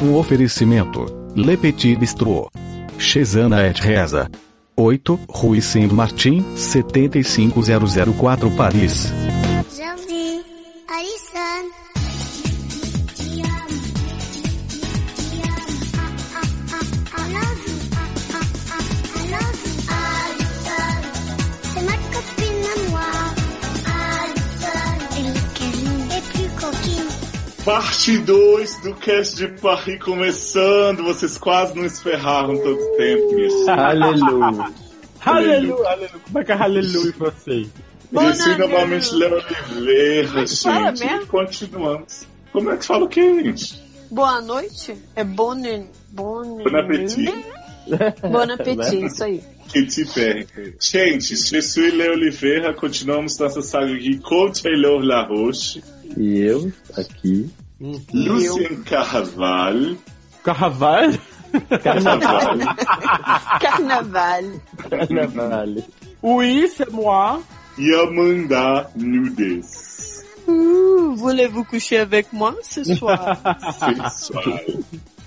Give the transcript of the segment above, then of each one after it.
Um oferecimento. Le Petit Bistrot. Chesana et Reza. 8, Rue Saint-Martin, 75004 Paris. Jordi, Alison. Parte 2 do cast de Paris começando. Vocês quase não esferraram tanto tempo nisso. Aleluia. Aleluia, aleluia. Como é que é aleluia em francês? Disse novamente Léo Oliveira, Fala gente. mesmo? E continuamos. Como é que fala o que, gente? Boa noite. É bonne... Bonne... Bon appétit. Bon appétit, isso aí. Que te perde. Gente, je suis Léo Oliveira. Continuamos nossa saga aqui com Taylor Laroche, E eu, aqui. Lucien Carvalho, Carnaval? Carvalho Carnaval. Carnaval. Oui, c'est moi. e Amanda Nudes. Uh, Voulez-vous coucher avec moi ce soir? Sensual.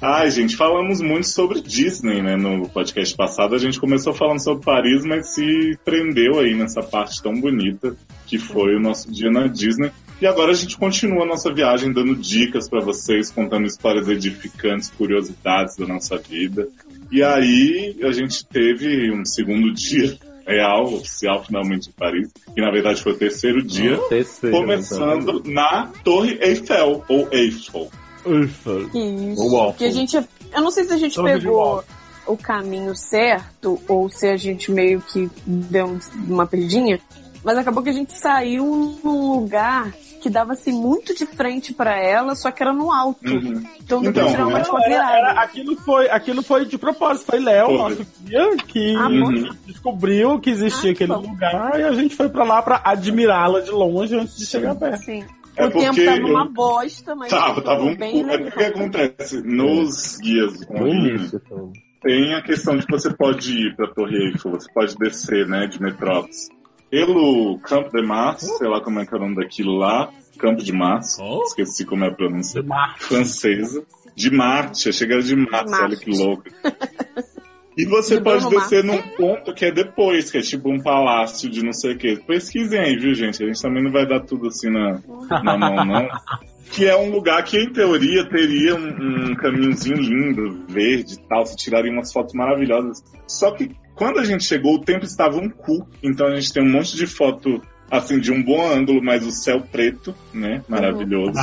Ai, gente, falamos muito sobre Disney, né? No podcast passado a gente começou falando sobre Paris, mas se prendeu aí nessa parte tão bonita que foi o nosso dia na Disney. E agora a gente continua a nossa viagem dando dicas pra vocês, contando histórias edificantes, curiosidades da nossa vida. E aí a gente teve um segundo dia real, oficial, finalmente em Paris, que na verdade foi o terceiro dia, Terceiro. começando na Torre Eiffel, ou Eiffel. Ufa. Isso. O. Que a gente... Eu não sei se a gente Torre de pegou o caminho certo ou se a gente meio que deu um- uma perdinha, mas acabou que a gente saiu num lugar que dava assim muito de frente pra ela, só que era no alto. Uhum. Então Então, tirar uma tipo Não, era- virada. era- aquilo, foi, aquilo foi de propósito. Foi Léo, nosso guia, que bom. descobriu que existia Ah, aquele bom. lugar e a gente foi pra lá pra admirá-la de longe antes de chegar perto. Sim. É o tempo porque tava uma eu- bosta, mas Tava, tava um bem É porque acontece, nos guias online, então. tem a questão de que você pode ir pra Torre Eiffel, você pode descer, né, de metrópolis. Pelo Campo de Mars, sei lá como é que é o nome daquilo lá, Campo de Mars, Oh. esqueci como é a pronúncia francesa, de Marte, a chegada de Marte, Marte. olha que louco. E você De pode descer num ponto que é depois, que é tipo um palácio de não sei o que. Pesquisem aí, viu, gente? A gente também não vai dar tudo assim na, na mão, não. Que é um lugar que, em teoria, teria um, um caminhozinho lindo, verde e tal. Você tiraria umas fotos maravilhosas. Só que quando a gente chegou, o tempo estava um cu. Então a gente tem um monte de foto, assim, de um bom ângulo, mas o céu preto, né? Maravilhoso.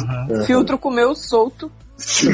Filtro comeu solto. Sim.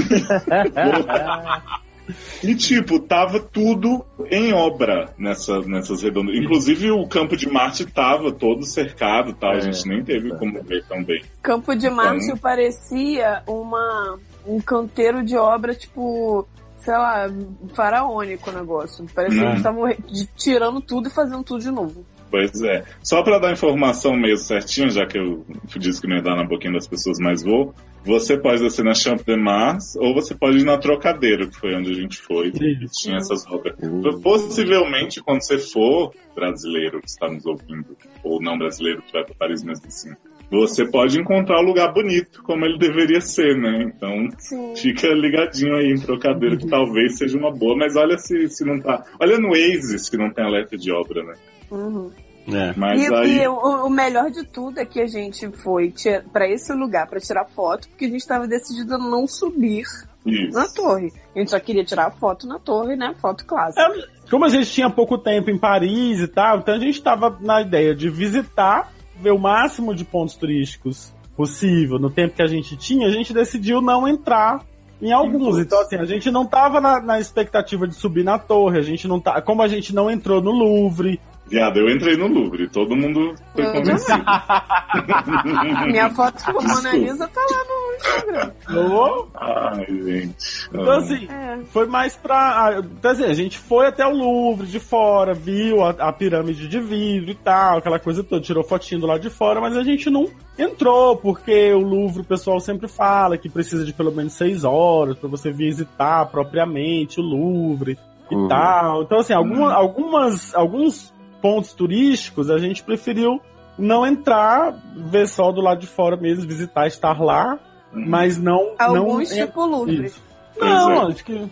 E tipo, tava tudo em obra nessa, nessas redondas. Inclusive o campo de Marte tava todo cercado, tá? A É, gente nem teve é. como ver também. Campo de Marte Então- parecia uma, um canteiro de obra, tipo, sei lá, faraônico o negócio. Parecia Não. que eles estavam re- de- tirando tudo e fazendo tudo de novo. Pois é. Só pra dar informação meio certinha, já que eu disse que não ia dar na boquinha das pessoas, mas vou. Você pode descer na Champ de Mars ou você pode ir na Trocadeiro, que foi onde a gente foi. E tinha essas obras. Possivelmente, quando você for brasileiro que está nos ouvindo, ou não brasileiro que vai para Paris mesmo assim, você pode encontrar um lugar bonito, como ele deveria ser, né? Então, Sim. fica ligadinho aí em Trocadeiro, que talvez seja uma boa, mas olha se, se não tá. Olha no Waze se não tem alerta de obra, né? Uhum. É. Mas E, aí. e o, o melhor de tudo é que a gente foi pra esse lugar pra tirar foto, porque a gente estava decidido a não subir Isso. na torre. A gente só queria tirar foto na torre, né? Foto clássica. Como a gente tinha pouco tempo em Paris e tal, então a gente tava na ideia de visitar, ver o máximo de pontos turísticos possível. No tempo que a gente tinha, a gente decidiu não entrar em alguns. Então, assim, a gente não tava na, na expectativa de subir na torre, a gente não tá. Como a gente não entrou no Louvre, Viado, eu entrei no Louvre, todo mundo foi Eu convencido. Minha foto com a Mona. Lisa tá lá no Instagram. oh, Ai, gente. Então, assim, É. foi mais pra. ah, Então, assim, a gente foi até o Louvre de fora, viu a, a pirâmide de vidro e tal, aquela coisa toda, tirou fotinho do lado de fora, mas a gente não entrou, porque o Louvre o pessoal sempre fala que precisa de pelo menos seis horas pra você visitar propriamente o Louvre e Uhum. tal. Então, assim, alguma, algumas, alguns pontos turísticos a gente preferiu não entrar, ver só do lado de fora mesmo, visitar, estar lá, Uhum. mas não. Alguns não tipo Louvre. isso. Não, é. acho que.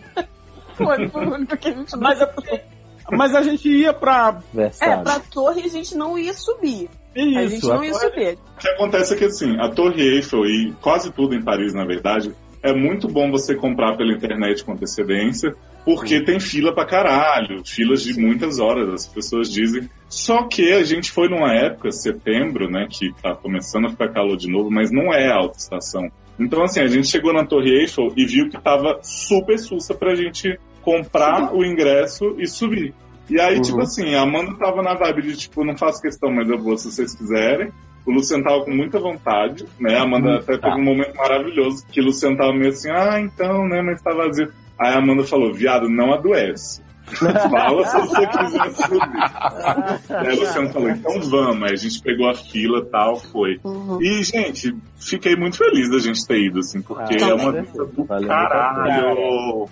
Foi, foi o único que a gente não Mas, é porque- mas a gente ia pra. É, pra torre a gente não ia subir. a gente Isso, não a ia torre- subir. O que acontece é que, assim, a Torre Eiffel e quase tudo em Paris, na verdade, é muito bom você comprar pela internet com antecedência, porque tem fila pra caralho, filas de muitas horas, as pessoas dizem. Só que a gente foi numa época, setembro, né, que tá começando a ficar calor de novo, mas não é alta estação. Então, assim, a gente chegou na Torre Eiffel e viu que tava super sussa pra gente comprar o ingresso e subir. E aí, Uhum. tipo assim, a Amanda tava na vibe de, tipo, não faço questão, mas eu vou se vocês quiserem. O Luciano tava com muita vontade, né? A Amanda até teve um momento maravilhoso que o Luciano tava meio assim, ah, então, né, mas tá vazio. Aí a Amanda falou, viado, não adoece. Fala se você quiser subir. Aí o Luciano falou, então vamos. Aí a gente pegou a fila e tal, foi. Uhum. E, gente, fiquei muito feliz da gente ter ido, assim, porque Ah, é uma vista do Valeu caralho.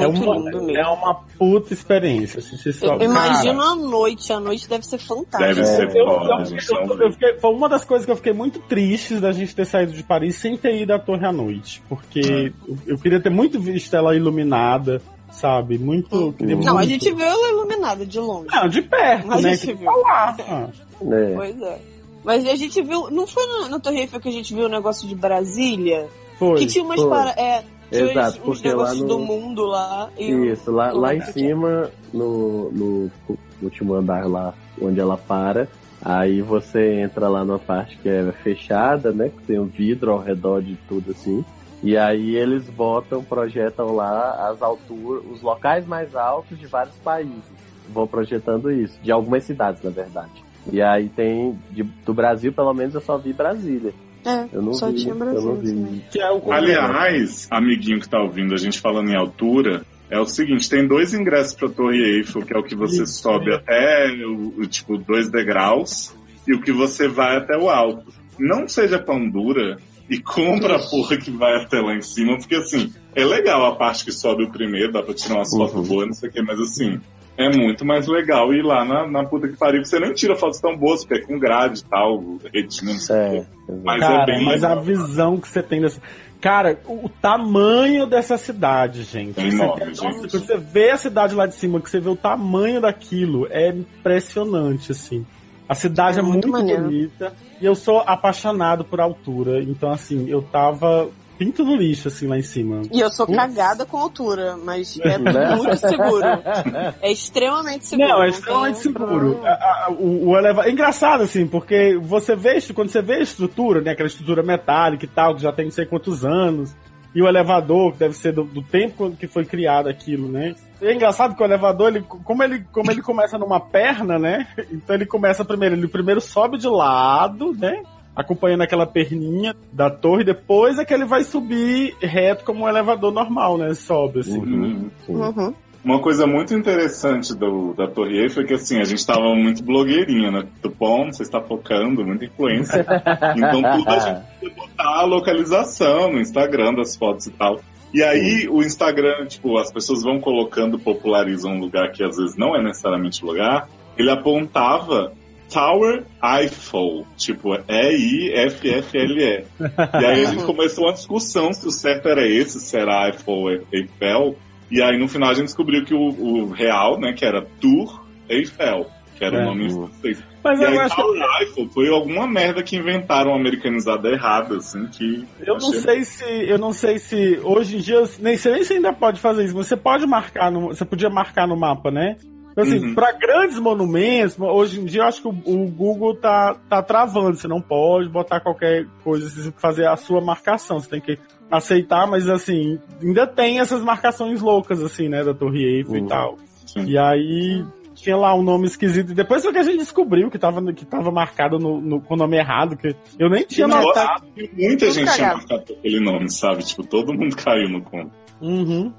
É uma, é uma puta experiência. Só. Eu imagino a noite, a noite deve ser fantástica. Deve É. ser Eu, foda, eu- gente. eu- eu fiquei- foi uma das coisas que eu fiquei muito triste da gente ter saído de Paris sem ter ido à Torre à noite. Porque eu, eu queria ter muito visto ela iluminada, sabe? Muito. Não, a gente viu ela iluminada de longe. Não, de perto, A né? gente Que viu. tá lá. Ah, É. Pois é. Mas a gente viu. Não foi na, na Torre Eiffel que a gente viu o negócio de Brasília? foi. Que tinha umas foi. para. É, tinha Exato, uns, uns porque lá negócios no- do mundo lá. E Isso, lá, lá em cima, no, no último andar lá, onde ela para, aí você entra lá numa parte que é fechada, né? Que tem um vidro ao redor de tudo assim. E aí eles botam, projetam lá as alturas, os locais mais altos de vários países. Vão projetando isso, de algumas cidades, na verdade. E aí tem, de- do Brasil, pelo menos, eu só vi Brasília. É, Eu não só vi, tinha eu Brasil. não vi. também. Que é o Aliás, amiguinho que tá ouvindo a gente falando em altura, é o seguinte, tem dois ingressos pra Torre Eiffel, que é o que você Isso. sobe até o, o, tipo dois degraus e o que você vai até o alto. Não seja pão dura e compra a porra que vai até lá em cima, porque assim, é legal a parte que sobe o primeiro, dá pra tirar umas Uhum. fotos boas, não sei o que, mas assim, é muito mais legal ir lá na, na puta que pariu, que você nem tira fotos tão boas, porque é com grade e tal, retina, não sei o É. Mas Cara, é bem mas a legal. visão que você tem dessa. Cara, o, tamanho dessa cidade, gente. É Você- enorme, nossa, gente. você vê a cidade lá de cima, que você vê o tamanho daquilo, é impressionante, assim. A cidade É é, muito muito, bonita. E eu sou apaixonado por altura. Então, assim, eu tava pinto no lixo, assim, lá em cima. E eu sou Putz. cagada com altura, mas é Né? muito seguro. É extremamente seguro. Não, é tem extremamente seguro. A- a- o, o eleva... É engraçado, assim, porque você vê, quando você vê a estrutura, né, aquela estrutura metálica e tal, que já tem não sei quantos anos, e o elevador, que deve ser do, do tempo que foi criado aquilo, né? É engraçado que o elevador, ele, como, ele, como ele começa numa perna, né? Então ele começa primeiro, ele primeiro sobe de lado, né? Acompanhando aquela perninha da torre, depois é que ele vai subir reto como um elevador normal, né? Sobe, assim. Uhum. Uhum. Uma coisa muito interessante do, da Torre Eiffel é que assim, a gente tava muito blogueirinha, né? Tupom, você está focando, muita influência. Então tudo a gente precisa botar a localização no Instagram das fotos e tal. E aí o Instagram, tipo, as pessoas vão colocando, popularizam um lugar que às vezes não é necessariamente lugar. Ele apontava Tower Eiffel, tipo, E-I-F-F-L-E. E aí a gente começou uma discussão se o certo era esse, se era Eiffel Eiffel. E aí no final a gente descobriu que o, o real, né, que era Tour Eiffel, que era É. o nome em francês. Mas E eu aí acho que Tower Eiffel foi alguma merda que inventaram americanizada errada, assim, que... Eu não sei se, eu não sei se hoje em dia, nem sei nem se ainda pode fazer isso. Você pode marcar no, você podia marcar no mapa, né? Então, assim, Uhum. para grandes monumentos, hoje em dia eu acho que o, o Google tá, tá travando. Você não pode botar qualquer coisa, você fazer a sua marcação. Você tem que aceitar, mas assim, ainda tem essas marcações loucas, assim, né, da Torre Eiffel Uhum. e tal. Sim. E aí tinha lá um nome esquisito. E depois foi que a gente descobriu que tava, que tava marcado no, no- com o nome errado, que eu nem tinha notado. e muita Tudo gente tinha cagado. marcado por aquele nome, sabe? Tipo, todo mundo caiu no conto. Uhum.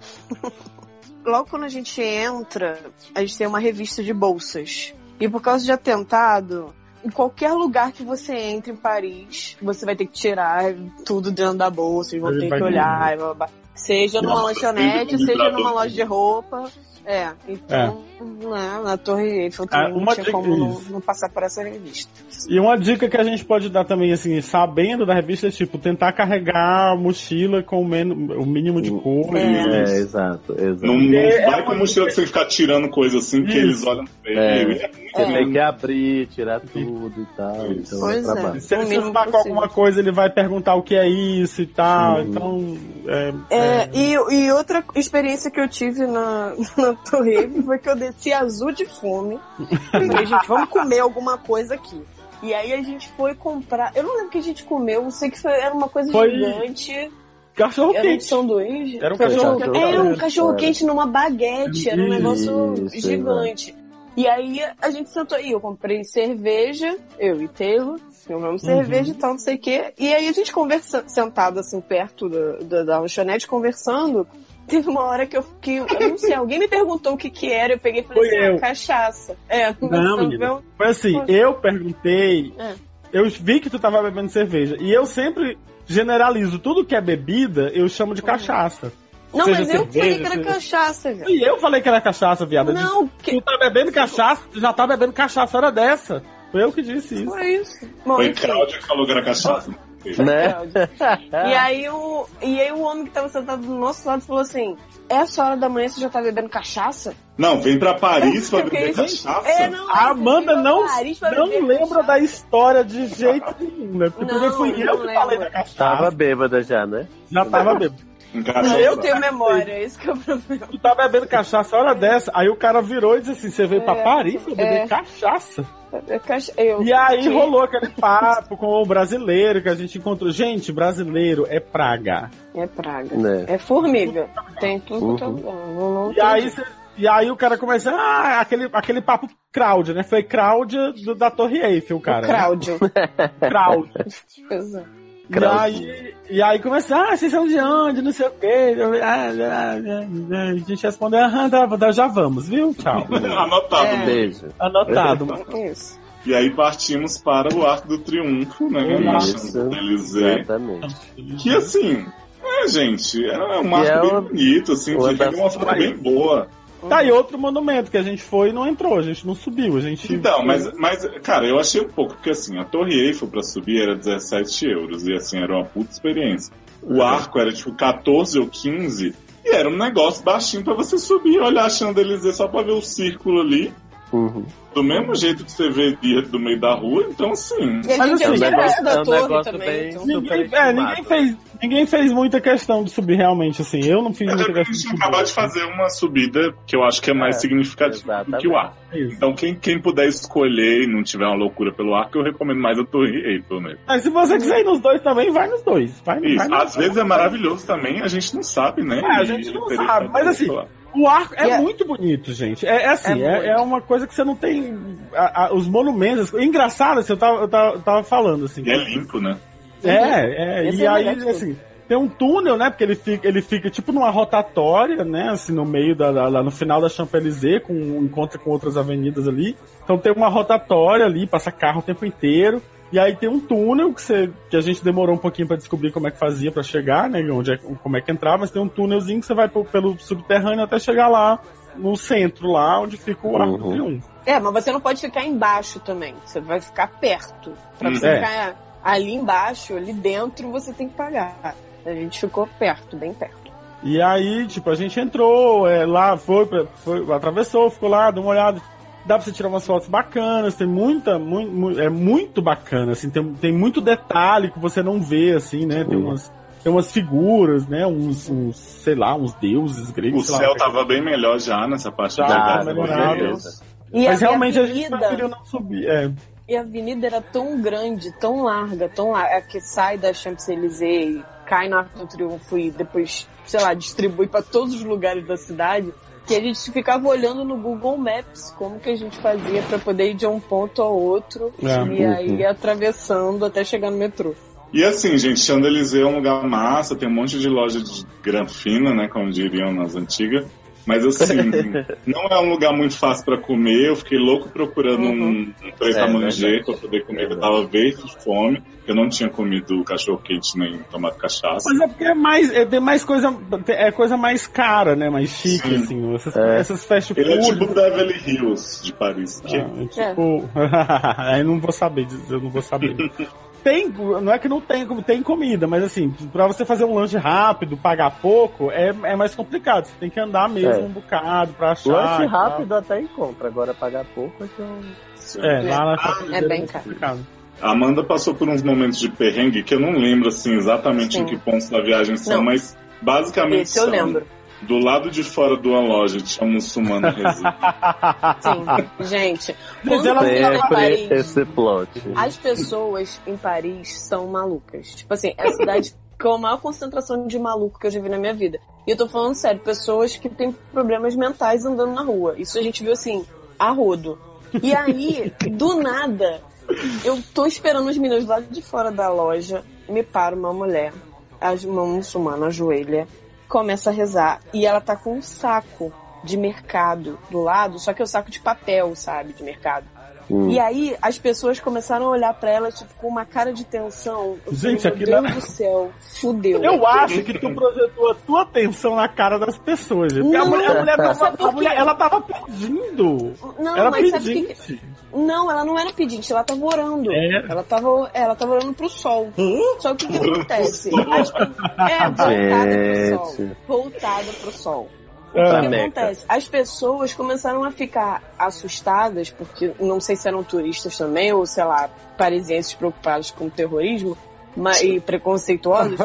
Logo quando a gente entra, a gente tem uma revista de bolsas. E por causa de atentado, em qualquer lugar que você entre em Paris, você vai ter que tirar tudo dentro da bolsa, eles vão ter que olhar. e blá, blá, blá. Seja numa Nossa, lanchonete, seja numa loja de roupa. É, então, né, na Torre Eiffel Ah, também uma não tinha dica- como não, não passar por essa revista. E uma dica que a gente pode dar também, assim, sabendo da revista, é tipo, tentar carregar a mochila com o, o mínimo de coisa. É, exato, exato. Não, não É, vai é com uma- mochila que você ficar tirando coisa assim, que Isso. eles olham feio. É. É Você É. tem que abrir, tirar tudo e tal. Isso. Então Pois é é. Se ele se tá com alguma coisa, ele vai perguntar o que é isso e tal. Uhum. Então, é, É, E, e outra experiência que eu tive na, na Torre foi que eu desci azul de fome. Falei, gente, vamos comer alguma coisa aqui. E aí a gente foi comprar. Eu não lembro o que a gente comeu, eu sei que foi- era uma coisa Foi- gigante. cachorro Era um quente. sanduíche. Era um cachorro cachorro quente. É, um cachorro quente numa baguete. Era um Isso, negócio exato. gigante. E aí a gente sentou aí, eu comprei cerveja, eu e Taylor, compramos cerveja e tal, não sei o quê. E aí a gente conversa, sentado assim perto da, da, da lanchonete, conversando. Teve uma hora que eu que eu não sei, alguém me perguntou o que que era, eu peguei e falei Foi assim, ah, cachaça. É, Não, menina. Foi assim, Foi. eu perguntei, É. eu vi que tu tava bebendo cerveja. E eu sempre generalizo tudo que é bebida, eu chamo de cachaça. Não, mas eu falei que era seja- cachaça, velho. E eu falei que era cachaça, disse, Não, que... Tu tá bebendo cachaça, tu já tá bebendo cachaça hora dessa. Foi eu que disse isso. foi isso. Bom, Foi enfim. Cláudia que falou que era cachaça. Né? E aí o, e aí o homem que tava sentado do nosso lado falou assim: essa hora da manhã você já tá bebendo cachaça? Não, vem pra Paris pra beber cachaça. É, não, A você Amanda não, não lembra cachaça. da história de jeito nenhum, né? Porque Não, primeiro fui eu não que falei lembro. da cachaça. Tava bêbada já, né? Já tava bebendo. Eu tenho memória, esse que é o problema. Tu tá bebendo cachaça hora dessa. Aí o cara virou e disse assim: você veio pra É, Paris pra beber é. cachaça? É Eu, E aí que- rolou aquele papo com o brasileiro que a gente encontrou. Gente, brasileiro é praga. É praga. Né? É formiga. Tem tudo Uhum. não, não E tem aí, cê- e aí o cara começa, ah, aquele, aquele papo Cláudia, né? Foi Cláudia do- da Torre Eiffel, cara. né? Cláudio. É. E aí, e aí começa, ah, vocês são de onde, não sei o quê. Ah. A gente respondeu, ah, tá, tá, já vamos, viu? Tchau. Anotado. É. Beijo. Anotado. Isso. E aí partimos para o Arco do Triunfo, né? Isso. No Elysée. Exatamente. Que assim, é, gente, é um arco é bem bonito, assim, de uma forma bem boa. Tá aí outro monumento que a gente foi e não entrou, a gente não subiu, a gente... Então, mas, mas, cara, eu achei um pouco, porque assim, a Torre Eiffel pra subir era 17 euros, e assim, era uma puta experiência. O arco era tipo 14 ou 15, e era um negócio baixinho pra você subir, olhar a Champs-Élysées só pra ver o círculo ali, Uhum. Do mesmo jeito que você vê dia do meio da rua, então a Mas assim, tinha é um perto da negócio- é um torre negócio também. bem- então- Ninguém, é, ninguém, fez, ninguém fez muita questão de subir realmente, assim. Eu não fiz Até muita porque a questão de gente acabado de fazer uma subida que eu acho que é mais É, significativa do que o arco. Isso. Então, quem, quem puder escolher e não tiver uma loucura pelo arco, eu recomendo mais a Torre Eiffel mesmo. Mas se você quiser ir nos dois também, vai nos dois. Vai, vai Isso, nos às vezes é maravilhoso também, a gente não sabe, né? É, a gente não sabe, que mas assim, lá. O arco é é- muito bonito, gente. É, é assim, É é, é uma coisa que você não tem. a- a- os monumentos. Engraçado, assim, eu tava, eu tava, eu tava falando, assim. E é limpo, né? É, é, Esse e é aí, assim, tem um túnel, né? Porque ele fica, ele fica tipo numa rotatória, né? Assim, no meio da, da- lá no final da Champs-Élysées, com um encontro com outras avenidas ali. Então tem uma rotatória ali, passa carro o tempo inteiro. E aí tem um túnel que, você, que a gente demorou um pouquinho pra descobrir como é que fazia pra chegar, né? Onde é, como é que entrava, mas tem um túnelzinho que você vai pro- pelo subterrâneo até chegar lá no centro, lá onde fica o Arco do Uhum. Triunfo. É, mas você não pode ficar embaixo também. Você vai ficar perto. Pra Hum. você É. ficar ali embaixo, ali dentro, você tem que pagar. A gente ficou perto, bem perto. E aí, tipo, a gente entrou é, lá, foi, foi, atravessou, ficou lá, deu uma olhada. Dá pra você tirar umas fotos bacanas, tem muita, muito, é muito bacana, assim, tem, tem muito detalhe que você não vê, assim, né? Tem Uhum. umas, tem umas figuras, né? Uns, uns, sei lá, uns deuses O gregos. lá. céu tava bem melhor já nessa parte Já, de trás, melhorado. com Beleza. E Mas a, realmente a, a gente avenida, preferiu não subir. É. e a avenida era tão grande, tão larga, tão larga, é que sai da Champs-Élysées cai no Arco do Triunfo e depois, sei lá, distribui pra todos os lugares da cidade, que a gente ficava olhando no Google Maps como que a gente fazia pra poder ir de um ponto ao outro É. e aí ir atravessando até chegar no metrô. E assim, gente, Champs-Élysées é um lugar massa, tem um monte de loja de granfina, né, como diriam nas antigas. Mas assim, não é um lugar muito fácil pra comer. Eu fiquei louco procurando Uhum. um, um preto É, a manger verdade. pra poder comer. Eu tava verde de fome. Eu não tinha comido cachorro quente nem tomado cachaça. Mas é porque é mais, é, tem mais coisa, é coisa mais cara, né? Mais chique, Sim. assim. Essas, É. essas fast Ele é food. tipo Beverly Hills de Paris. Que Ah, é tipo. Aí não vou saber eu não vou saber. Tem, não é que não tem, como tem comida, mas assim, pra você fazer um lanche rápido, pagar pouco, é, é mais complicado. Você tem que andar mesmo É. um bocado pra achar. Lanche rápido até encontra, agora pagar pouco é que eu... É, lá na É bem caro. complicado. A Amanda passou por uns momentos de perrengue que eu não lembro assim exatamente Sim. em que pontos da viagem são, Não. mas basicamente Esse eu são lembro. Do lado de fora de uma loja tinha um muçulmano residindo. Sim. Gente, quando ela Sempre Paris, esse plot. as pessoas em Paris são malucas. Tipo assim, é a cidade com a maior concentração de maluco que eu já vi na minha vida. E eu tô falando sério, pessoas que têm problemas mentais andando na rua. Isso a gente viu assim, a rodo. E aí, do nada, eu tô esperando os meninos lá de fora da loja, me para uma mulher, a- uma muçulmana, ajoelha, começa a rezar. E ela tá com um saco de mercado do lado, só que é o saco de papel, sabe, de mercado. Hum. E aí as pessoas começaram a olhar pra ela tipo, com uma cara de tensão. Eu Gente, falei, aquilo meu é- Deus do céu, fudeu. Eu acho que tu projetou a tua atenção na cara das pessoas. Porque a Não, mulher, a mulher tava, sabe por a mulher- ela tava pedindo. Não, Era mas sabe o que pedinte. que... Não, ela não era pedinte, ela tava orando. É. Ela tava, ela tava orando pro sol. Só que o que acontece? As- é, voltada pro sol. Voltada pro sol. O Ah, que Meca. acontece? As pessoas começaram a ficar assustadas, porque não sei se eram turistas também, ou sei lá, parisienses preocupados com o terrorismo mas, e preconceituosos,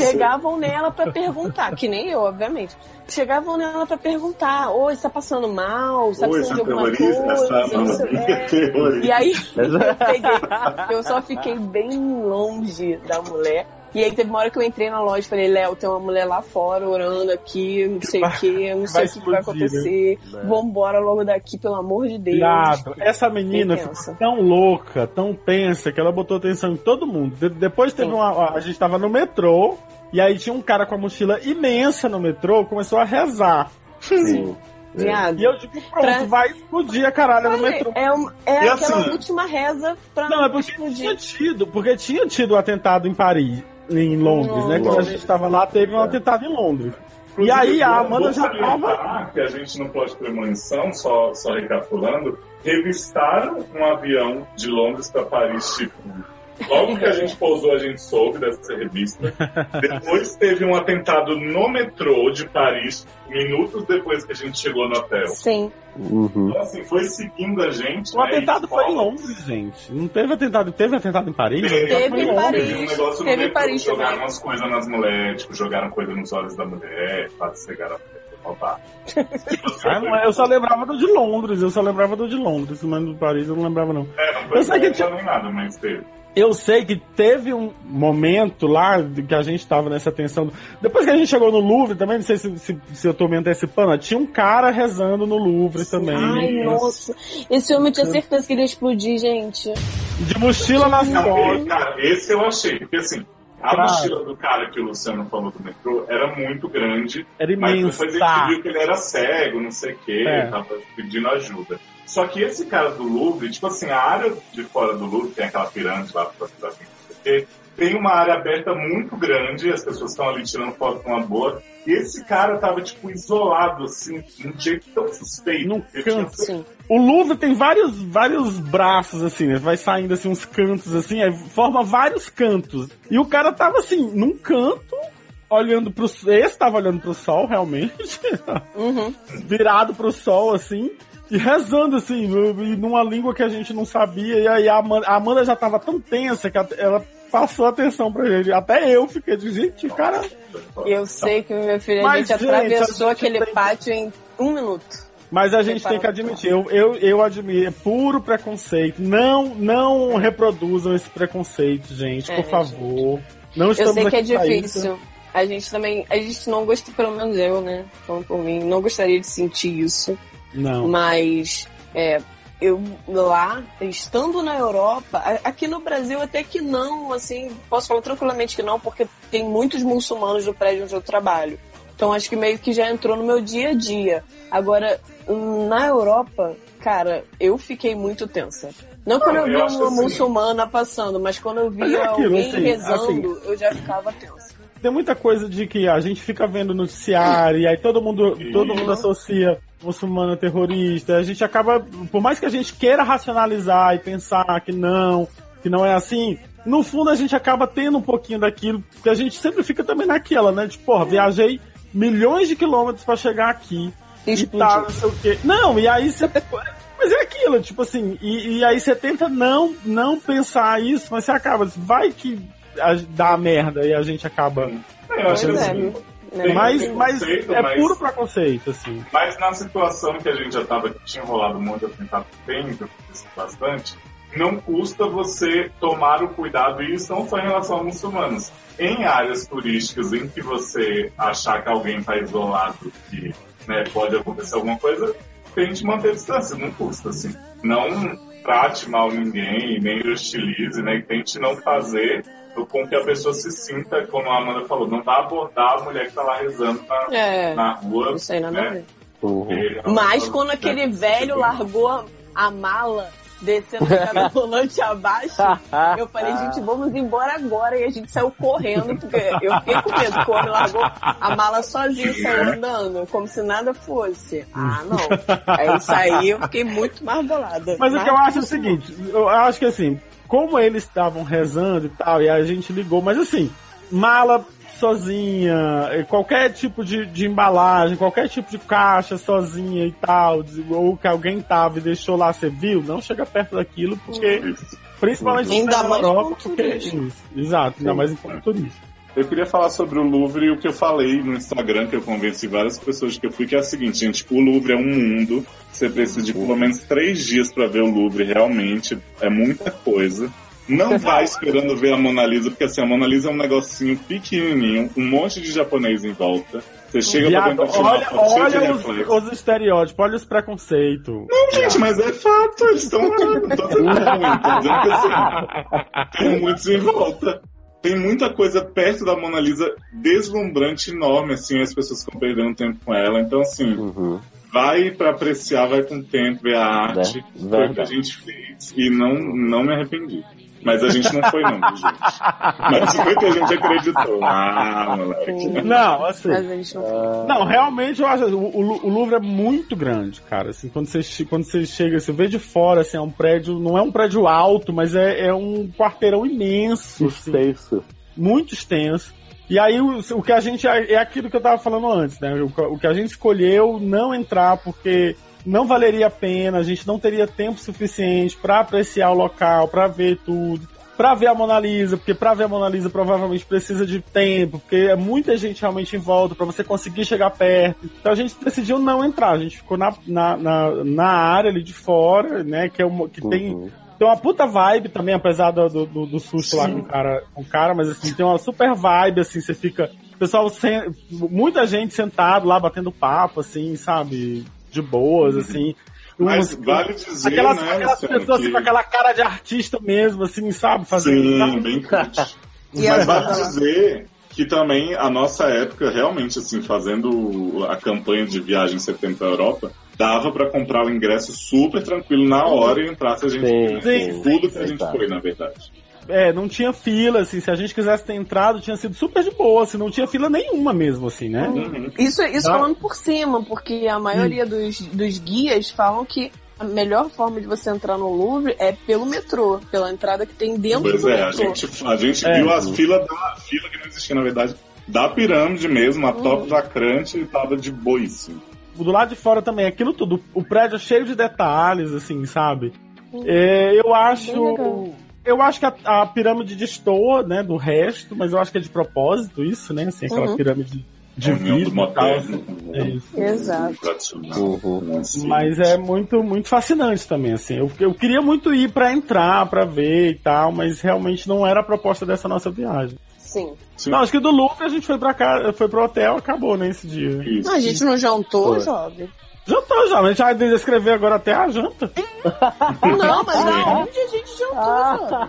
chegavam nela pra perguntar, que nem eu, obviamente. Chegavam nela pra perguntar, oi, você tá passando mal? Tá Oi, precisando de alguma coisa? é. E aí, eu peguei, eu só fiquei bem longe da mulher. E aí teve uma hora que eu entrei na loja e falei, Léo, tem uma mulher lá fora orando aqui, não sei o que, não sei o que, vai explodir, acontecer. né? Vambora logo daqui, pelo amor de Deus. Viado, essa menina ficou tão louca, tão tensa, que ela botou atenção em todo mundo. De- depois teve Sim. uma. A gente tava no metrô, e aí tinha um cara com a mochila imensa no metrô, começou a rezar. Sim. Viado. E eu digo, pronto, Pra- vai explodir a caralho no metrô. é, um- é E aquela assim- última reza pra Não, é porque explodir. tinha tido, porque tinha tido o atentado em Paris, em Londres, né? Quando a gente tava lá, teve um atentado em Londres. E aí a Amanda já tava. salientar Que a gente não pode premonição, só, só recapitulando. Revistaram um avião de Londres para Paris, tipo. Logo que a gente pousou, a gente soube dessa revista. Depois teve um atentado no metrô de Paris, minutos depois que a gente chegou no hotel. Sim. Uhum. Então, assim, foi seguindo a gente. O né, atentado foi em Londres, gente. Não teve atentado. Teve atentado em Paris? Teve, Teve em Londres. Paris. Teve um negócio no Teve em metrô, Paris jogaram umas coisas nas mulheres, tipo, jogaram coisa nos olhos da mulher, quase cegaram a mulher. Ah, é, eu só lembrava do de Londres, eu só lembrava do de Londres, mas do Paris eu não lembrava não. É, não foi Eu sei que violência nem nada, mas teve. Eu sei que teve um momento lá que a gente tava nessa tensão. Depois que a gente chegou no Louvre também, não sei se, se, se eu tô me antecipando, tinha um cara rezando no Louvre também. Ai, nossa. Esse homem eu tinha certeza que ele ia explodir, gente. De mochila nas costas. cara, esse eu achei, porque assim, a Claro. mochila do cara que o Luciano falou do metrô era muito grande, Era mas imensa. depois ele viu que ele era cego, não sei o que, É. tava pedindo ajuda. Só que esse cara do Louvre, tipo assim, a área de fora do Louvre, tem aquela pirâmide lá pra cidade, tem uma área aberta muito grande, as pessoas estão ali tirando foto com uma boa, e esse cara tava, tipo, isolado, assim, de um jeito tão suspeito. Num tinha canto. Sim. O Louvre tem vários, vários braços, assim, né? Vai saindo, assim, uns cantos, assim, aí forma vários cantos. E o cara tava, assim, num canto, olhando pro... Esse tava olhando pro sol, realmente. Uhum. virado pro sol, assim, e rezando, assim, numa língua que a gente não sabia. E aí a Amanda, a Amanda já tava tão tensa que ela passou atenção pra gente. Até eu fiquei de gente, cara. Eu sei que meu filho, a Mas, gente gente, atravessou a gente aquele tem- pátio em um minuto. Mas a gente tem que admitir, eu, eu, eu admiro, é puro preconceito. Não, não reproduzam esse preconceito, gente, É, por favor. Não estamos Eu sei que é difícil. A gente também, a gente não gosta, pelo menos eu, né? Falando por mim, não gostaria de sentir isso. Não. Mas é, eu lá, estando na Europa, aqui no Brasil até que não, assim, posso falar tranquilamente que não, porque tem muitos muçulmanos no prédio onde eu trabalho. Então acho que meio que já entrou no meu dia a dia. Agora, na Europa, cara, eu fiquei muito tensa. Não quando eu eu acho uma assim- muçulmana passando, mas quando eu via é aquilo, alguém assim, rezando, eu já ficava tensa. Tem muita coisa de que a gente fica vendo noticiário e aí todo mundo, todo mundo associa muçulmano a terrorista. A gente acaba, por mais que a gente queira racionalizar e pensar que não, que não é assim, no fundo a gente acaba tendo um pouquinho daquilo, porque a gente sempre fica também naquela, né? Tipo, porra, viajei milhões de quilômetros pra chegar aqui e Explodiu. tal, não sei o quê. Não, e aí você. Mas é aquilo, tipo assim, e, e aí você tenta não, não pensar isso, mas você acaba, vai que dá merda e a gente acaba. É, eu acho que Pois é, viu? Tem Mas, mas é mas- puro preconceito, assim. Mas na situação que a gente já tava, que tinha rolado muito assim, tempo, isso bastante, não custa você tomar o cuidado, e isso não só em relação a muçulmanos. Em áreas turísticas em que você achar que alguém está isolado, que né, pode acontecer alguma coisa, tente manter distância, não custa, assim. Não trate mal ninguém, nem hostilize, né? Tente não fazer com que a pessoa se sinta, como a Amanda falou, não vai abordar a mulher que tá lá rezando na, É, na rua. não sei nada a né? ver. Uhum. Porque Mas quando aquele velho largou a, a mala descendo cada volante abaixo, eu falei, gente, vamos embora agora. E a gente saiu correndo, porque eu fiquei com medo. Quando largou a mala sozinho, saiu andando, como se nada fosse. Ah, não. Aí isso aí eu fiquei muito mais bolada. Mas o que eu acho é o seguinte, eu acho que assim, como eles estavam rezando e tal, e a gente ligou, mas assim, mala sozinha, qualquer tipo de, de embalagem, qualquer tipo de caixa sozinha e tal, ou que alguém tava e deixou lá, você viu, não chega perto daquilo, porque, principalmente Ainda na mais Europa, porque isso, exato, ainda mais em ponto turístico. Eu queria falar sobre o Louvre e o que eu falei no Instagram, que eu convenci várias pessoas que eu fui, que é o seguinte, gente, o Louvre é um mundo, você precisa de pelo menos três dias pra ver o Louvre, realmente, é muita coisa. Não vai esperando ver a Mona Lisa, porque assim, a Mona Lisa é um negocinho pequenininho, um monte de japonês em volta. Você chega Viado, pra tentar olha, olha os, os estereótipos, olha os preconceitos. Não, gente, mas é fato, eles estão lá. Não tô dizendo ruim, tô dizendo que assim, tem muitos em volta. Tem muita coisa perto da Mona Lisa deslumbrante, enorme, assim, as pessoas ficam perdendo tempo com ela. Então, assim, Uhum. vai pra apreciar, vai com tempo, ver a arte. Ver- Foi o que a gente fez. E não, não me arrependi. Mas a gente não foi, não, gente. Mas muita gente acreditou. Ah, moleque. Não, assim, Mas a gente não foi. Não, realmente eu acho. O, o- o Louvre é muito grande, cara. Assim, quando você, quando você chega, você vê de fora, assim, é um prédio. Não é um prédio alto, mas é, é um quarteirão imenso, assim, Extenso. muito extenso. E aí o, o que a gente. É aquilo que eu tava falando antes, né? O, o que a gente escolheu não entrar porque não valeria a pena, a gente não teria tempo suficiente pra apreciar o local, pra ver tudo. Pra ver a Mona Lisa, porque pra ver a Mona Lisa provavelmente precisa de tempo, porque é muita gente realmente em volta pra você conseguir chegar perto. Então a gente decidiu não entrar, a gente ficou na, na, na, na área ali de fora, né? Que, é uma, que tem Uhum. tem uma puta vibe também, apesar do, do, do- susto lá Sim. com o cara, com o cara, mas assim, tem uma super vibe, assim, você fica. Pessoal, sen- muita gente sentado lá batendo papo, assim, sabe? De boas, assim. Mas Umas- vale dizer, aquelas, né, aquelas pessoas assim, que- com aquela cara de artista mesmo, assim, sabe? Fazendo. Sim, sabe? bem cult. Mas as vale dizer que também a nossa época, realmente, assim, fazendo a campanha de viagem em setembro para a Europa, dava para comprar o ingresso super tranquilo na hora e entrar se a gente Sim, sim. Tudo que a gente foi, na verdade. É, não tinha fila, assim, se a gente quisesse ter entrado, tinha sido super de boa, assim, não tinha fila nenhuma mesmo, assim, né? Uhum. Isso, isso Ah. falando por cima, porque a maioria dos, dos guias falam que a melhor forma de você entrar no Louvre é pelo metrô, pela entrada que tem dentro Pois do é, a metrô. gente, a gente É. viu as filas da a fila que não existia, na verdade, da pirâmide mesmo, a top da crunch e tava de boíssimo. do lado de fora também, aquilo tudo. O prédio é cheio de detalhes, assim, sabe? É, eu acho. Eu acho que a, a pirâmide destoa, né, do resto, mas eu acho que é de propósito isso, né? Assim, aquela Uhum. pirâmide de vidro e tal. moderno, É isso. Exato. Uhum. né, assim. Mas é muito, muito fascinante também, assim. Eu, eu queria muito ir pra entrar, pra ver e tal, mas realmente não era a proposta dessa nossa viagem. Sim. Sim. Não, acho que do Louvre a gente foi pra cá, foi pro hotel, acabou, né, esse dia. Isso. Não, a gente não jantou, Foi. jovem. Jantou já, mas a gente vai descrever agora até a janta. Não, mas aonde a gente jantou,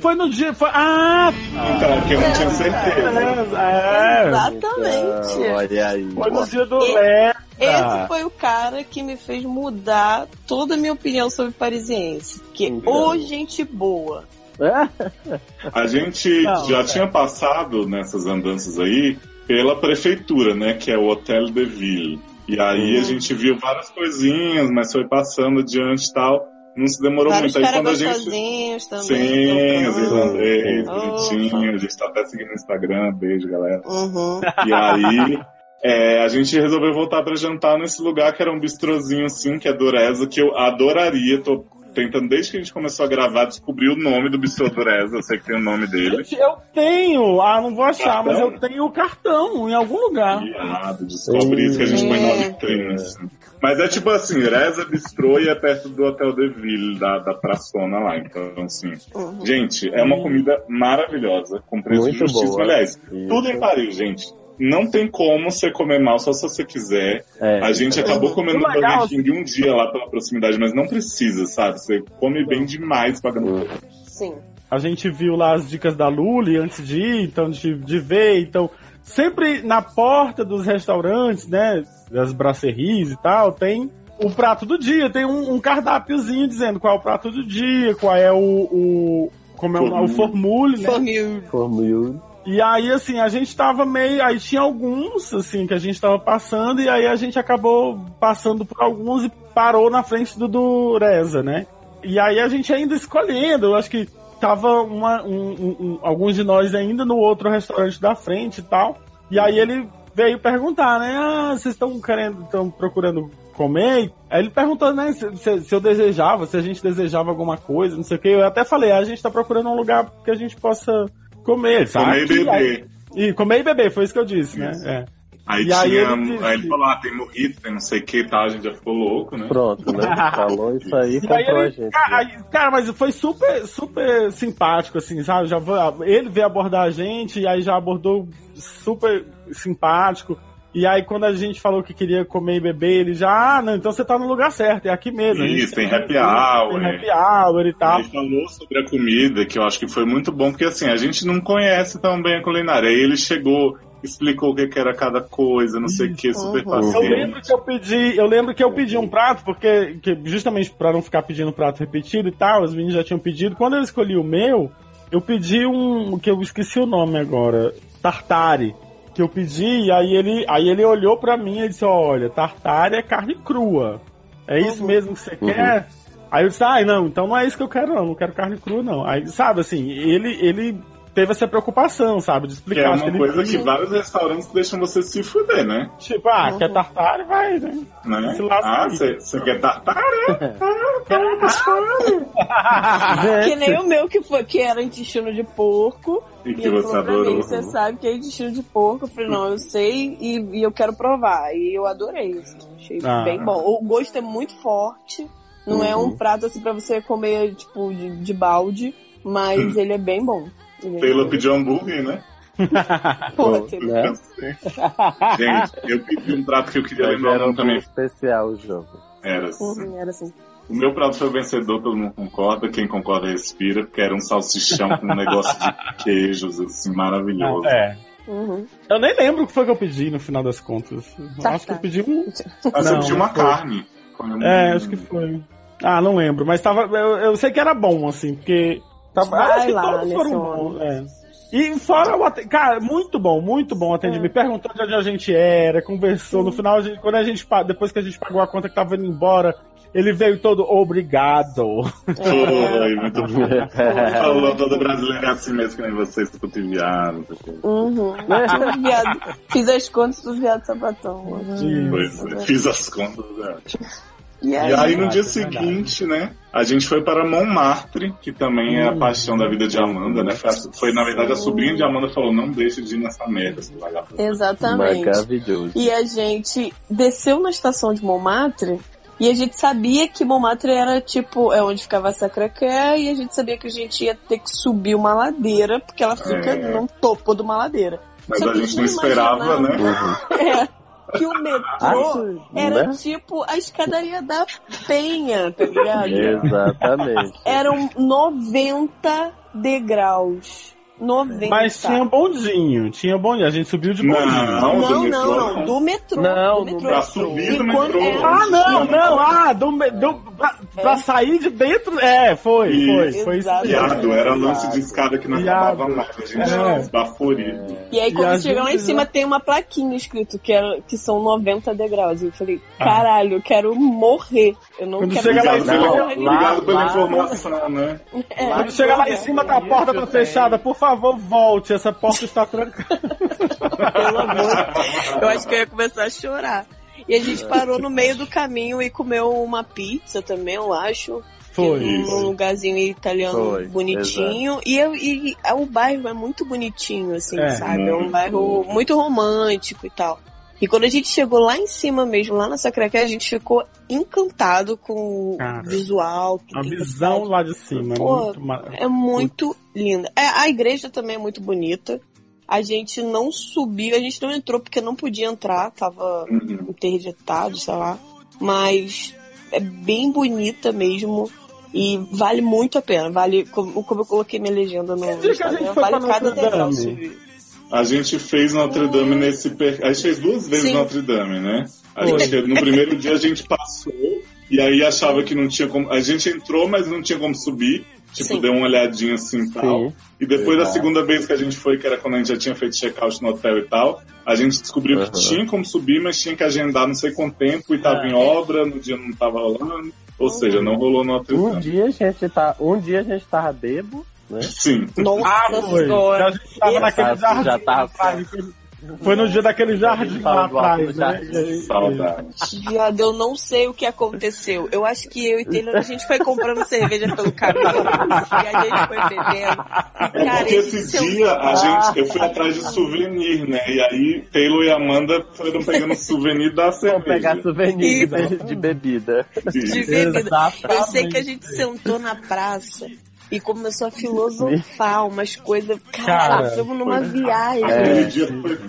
foi no dia. Foi, ah! Então, que eu não tinha certeza. É, Exatamente. Ah, olha aí. foi no dia do E- Lé. Esse foi o cara que me fez mudar toda a minha opinião sobre parisiense. Que Então. ô gente boa. A gente Não, já é. tinha passado nessas andanças aí pela prefeitura, né? Que é o Hotel de Ville. E aí a gente viu várias coisinhas, mas foi passando adiante e tal. Não se demorou Vários muito. Aí quando a gente. também. Sim, os tocando. irlandês, Opa. bonitinho. A gente tá até seguindo no Instagram. Beijo, galera. Uhum. E aí, é, a gente resolveu voltar pra jantar nesse lugar que era um bistrozinho assim, que é Dureza, que eu adoraria. Tô tentando, desde que a gente começou a gravar, descobrir o nome do bistrô Dureza. Eu sei que tem o nome dele. Eu tenho. Ah, não vou achar, mas Cartão? eu tenho o cartão em algum lugar. Viado, descobre isso que a gente põe É. vitrine. assim. Mas é tipo assim, Reza Bistrô e é perto do Hotel de Ville, da, da praçona lá. Então, assim, Uhum. gente, é uma comida maravilhosa, com preço Muito justíssimo. boa. Aliás, Isso. tudo em Paris, gente. Não tem como você comer mal só se você quiser. É. A gente acabou comendo no. Burger King um dia lá pela proximidade, mas não precisa, sabe? Você come bem demais pagando. Sim. A gente viu lá as dicas da Luli antes de ir, então de, de ver, então sempre na porta dos restaurantes, né, das brasseries e tal, tem o prato do dia, tem um, um cardápiozinho dizendo qual é o prato do dia, qual é o, o como é o, o formule, né? Família. Formule. E aí, assim, a gente tava meio. Aí tinha alguns, assim, que a gente tava passando, e aí a gente acabou passando por alguns e parou na frente do Dureza, né? E aí a gente ainda escolhendo, eu acho que tava uma, um- um- um- alguns de nós ainda no outro restaurante da frente e tal. E aí ele veio perguntar, né? Ah, vocês estão querendo, estão procurando comer? Aí ele perguntou, né, se, se- se eu desejava, se a gente desejava alguma coisa, não sei o que. Eu até falei, ah, a gente tá procurando um lugar que a gente possa comer, sabe? Comer e beber. E comer e beber, foi isso que eu disse, né? Isso. É. Aí, E aí tinha. ele disse- Aí ele falou: ah, tem morrito, tem não sei o que e tal. A gente já ficou louco, né? Pronto, né? Falou isso aí, E aí comprou a ele, gente. cara, né? aí- cara, mas foi super, super simpático, assim, sabe? Já, ele veio abordar a gente, e aí já abordou super simpático. E aí, quando a gente falou que queria comer e beber, ele já, ah, não, então você tá no lugar certo, é aqui mesmo. Isso, tem happy hour. Tem happy hour e tal. Ele falou sobre a comida, que eu acho que foi muito bom, porque assim, a gente não conhece tão bem a culinária. Aí ele chegou, explicou o que, que era cada coisa, não sei o que, super Uhum. Eu lembro que eu pedi, eu lembro que eu pedi um prato, porque que justamente pra não ficar pedindo prato repetido e tal, os meninos já tinham pedido. Quando eu escolhi o meu, eu pedi um que eu esqueci o nome agora, tartare, que eu pedi, e aí ele, aí ele olhou pra mim e disse: "Olha, tartare é carne crua. É isso Uhum. mesmo que você quer?" Aí eu disse: "Ai, não, então não é isso que eu quero não, não quero carne crua não". Aí, sabe assim, ele ele teve essa preocupação, sabe, de Que explicar é Acho uma ele coisa que vários restaurantes deixam você se fuder, né? tipo, ah, Uhum. quer tartare, vai, né? né? Ah, você quer tartar? Que nem o meu que foi, que era intestino de porco. E E que ele você falou pra mim, adorou. você sabe que é intestino de porco. Eu falei, não, eu sei e, e eu quero provar. E eu adorei, assim, achei Ah. bem bom. O gosto é muito forte. Não é um prato assim pra você comer, tipo, de, de balde, mas ele é bem bom. Taylor pediu hambúrguer, né? Pô, Taylor. Né? Gente, eu pedi um prato que eu queria Mas lembrar era um também. especial o jogo. Era assim. Uhum, era assim. O meu prato foi vencedor, todo mundo concorda. Quem concorda respira, porque era um salsichão com um negócio de queijos, assim, maravilhoso. É. Uhum. Eu nem lembro o que foi que eu pedi no final das contas. Tá, acho que tá. eu pedi um. Ah, você Não, pediu uma carne. Foi um- É, acho que foi. Ah, não lembro, mas tava. Eu, eu sei que era bom, assim, porque. Tava, Vai acho que lá todos nesse foram bons, é. E fora o atendimento. Cara, muito bom, muito bom o atendimento. Me perguntou de onde a gente era, conversou. No final, a gente- quando a gente. Depois que a gente pagou a conta que tava indo embora, ele veio todo obrigado. Foi, muito bom. Falou todo brasileiro é assim mesmo, que nem vocês, puto viado. não sei o quê. Uhum. Viado. Fiz as contas do viado sapatão. Pois é, fiz as contas. né? E E aí, aí no dia é seguinte, né, a gente foi para Montmartre, que também é a paixão da vida de Amanda, né? Foi, foi, na verdade a sobrinha de Amanda falou, não deixe de ir nessa merda. Exatamente. Maravilhoso. E a gente desceu na estação de Montmartre e a gente sabia que Montmartre era tipo, é onde ficava a Sacré-Cœur e a gente sabia que a gente ia ter que subir uma ladeira, porque ela fica É. no topo de uma ladeira. Mas Só a gente não não esperava, imaginava. né? É. que o metrô Ah, era né? tipo a escadaria da Penha, tá ligado? Exatamente. Eram 90 degraus. 90. Mas tinha bondinho, tinha bondinho. A gente subiu de bondinho. Não, Não, do não, metrô, não, do metrô. Não, do no metrô. Pra subir do E metrô. é- Ah, não, não, ah, do, do, pra, pra sair de dentro. É, foi, Isso. foi, foi isso. Viado, era lance de escada que não acabava mais. A gente É. esbaforido. E aí, E quando a chega lá em cima, tem uma plaquinha escrito que, era, que são 90 degraus. E eu falei, caralho, eu quero morrer. Eu não Quando quero chega lá em fazer cima, porra não, nenhuma. Obrigado pela informação, né? É, Quando chega lá em cima da porta tá fechada, por favor, volte. Essa porta está trancada. pelo amor. Eu acho que eu ia começar a chorar. E a gente parou no meio do caminho e comeu uma pizza também, eu acho. Foi. Num lugarzinho italiano Foi, bonitinho. E, eu, e a- o bairro é muito bonitinho, assim, É. sabe? É um bairro muito romântico e tal. E quando a gente chegou lá em cima mesmo, lá na Sacré-Cœur, a gente ficou encantado com Cara, o visual. A visão cidade. lá de cima. é Pô, muito mar- É muito linda. É, a igreja também é muito bonita. A gente não subiu, a gente não entrou porque não podia entrar, tava Uhum. interditado, sei lá. Mas é bem bonita mesmo. E vale muito a pena. Vale, como, como eu coloquei minha legenda no Que dia que a gente foi vale pra cada Notre Dame? A gente fez Notre Dame nesse. Per... A gente fez duas vezes Sim. Notre Dame, né? A gente, no primeiro dia a gente passou e aí achava que não tinha como. A gente entrou, mas não tinha como subir. Tipo, Sim. deu uma olhadinha assim e tal. Sim. E depois da segunda vez que a gente foi, que era quando a gente já tinha feito check-out no hotel e tal, a gente descobriu Uhum. que tinha como subir, mas tinha que agendar não sei quanto tempo e tava É. em obra, no dia não tava rolando. Ou seja, não rolou Notre Um Dame. dia a gente tá, um dia a gente tava bebo, né? Sim. Nossa Ah, foi. senhora. Gente tava naquele Já- jardim. já tava- foi- no dia daquele jardim lá atrás, né? E Saudade. Viado, eu não sei o que aconteceu. Eu acho que eu e Taylor, a gente foi comprando cerveja pelo caminho. e a gente foi bebendo. E, É cara, porque esse se dia a gente, eu fui atrás de souvenir, né? E aí Taylor e Amanda foram pegando souvenir da Vamos pegar cerveja. souvenir de, de bebida. de bebida. Exatamente. Eu sei que a gente sentou na praça e começou a filosofar umas coisas. Cara, estamos numa viagem. É,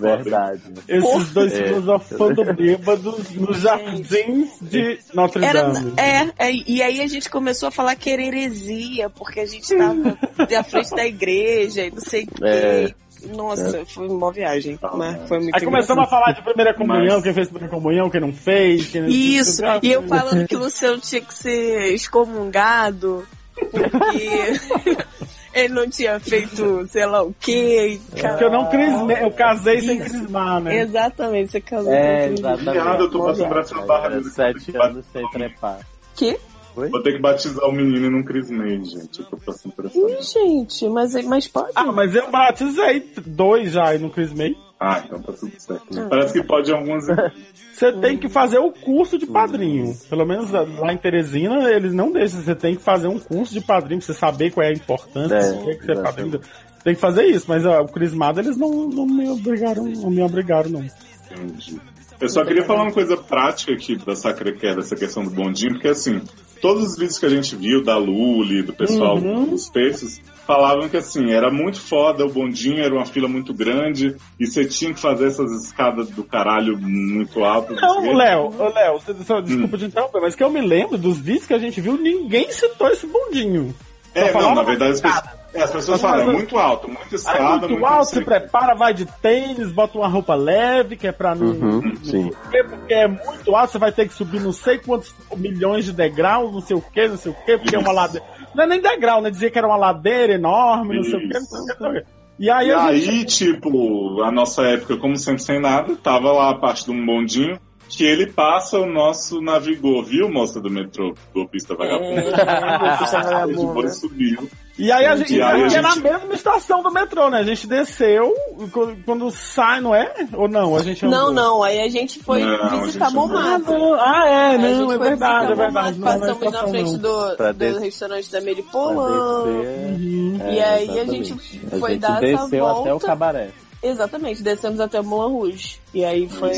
verdade. Esses dois É. filosofando bêbados nos jardins de Notre Era, Dame. é, é, e aí a gente começou a falar que era heresia, porque a gente tava à frente da igreja e não sei o quê. É. Nossa, foi uma viagem, mas foi muito Aí começamos a engraçado. falar de primeira comunhão, Mas- quem fez primeira comunhão, quem não fez. Quem não Isso, e eu falando que o Luciano tinha que ser excomungado, porque ele não tinha feito sei lá o quê. e, cara, Porque eu não crismei, eu casei sem Isso. crismar, né? Exatamente, você casou É, sem crisma. exatamente. Eu tô passando pra essa barra sete anos sem trepar. Que? Vou ter que batizar o menino e não crismei, gente. Eu tô passando por essa. Ih, gente, mas, mas pode. Ah, mas eu batizei dois já e não crismei. Ah, então tá tudo certo. Parece que pode em algumas. Você tem que fazer o curso de padrinho. Pelo menos lá em Teresina, eles não deixam. Você tem que fazer um curso de padrinho pra você saber qual é a importância. É, por que você é exatamente. padrinho. Você tem que fazer isso, mas ó, o crismado eles não, não me obrigaram, não me obrigaram, não. Entendi. Eu só queria falar uma coisa prática aqui da Sacré-Cœur, dessa questão do bondinho, porque assim, todos os vídeos que a gente viu da Luli, do pessoal Uhum. dos textos, falavam que assim, era muito foda, o bondinho era uma fila muito grande, e você tinha que fazer essas escadas do caralho muito altas. Não. Léo, Léo, desculpa te interromper, mas que eu me lembro dos vídeos que a gente viu, ninguém citou esse bondinho. É, Só não, falava na verdade as pessoas, é, as pessoas falam, é muito alto, muita Aí escada, muito muito alto, não se quê. prepara, vai de tênis, bota uma roupa leve, que é pra não. Uhum, sim. Porque, porque é muito alto, você vai ter que subir não sei quantos milhões de degraus, não sei o que, não sei o que, porque é uma ladeira. Não é nem degrau, né? Dizia que era uma ladeira enorme, não sei o que, não sei o. E aí E a aí, gente. tipo, a nossa época, como sempre sem nada, tava lá a parte de um bondinho que ele passa o nosso navigou, viu, moça do metrô, golpista vagabundo? É, puxa Ele vagabundo. foi e subiu. E aí a gente. E aí a que é na gente- mesma estação do metrô, né? A gente desceu, e quando, sai, não é? Ou não? A gente Não, andou? não, aí a gente foi Não, a visitar gente. Ah, Montmartre. Ah, é, Aí a não, gente é foi verdade, é verdade. Montmartre, Não, não é Passamos na estação, frente do, do des- restaurante da Meripolan. descer. E é, aí a exatamente. gente A foi gente dar essa desceu até o volta. cabaré. Exatamente, descemos até o Moulin Rouge. E aí foi.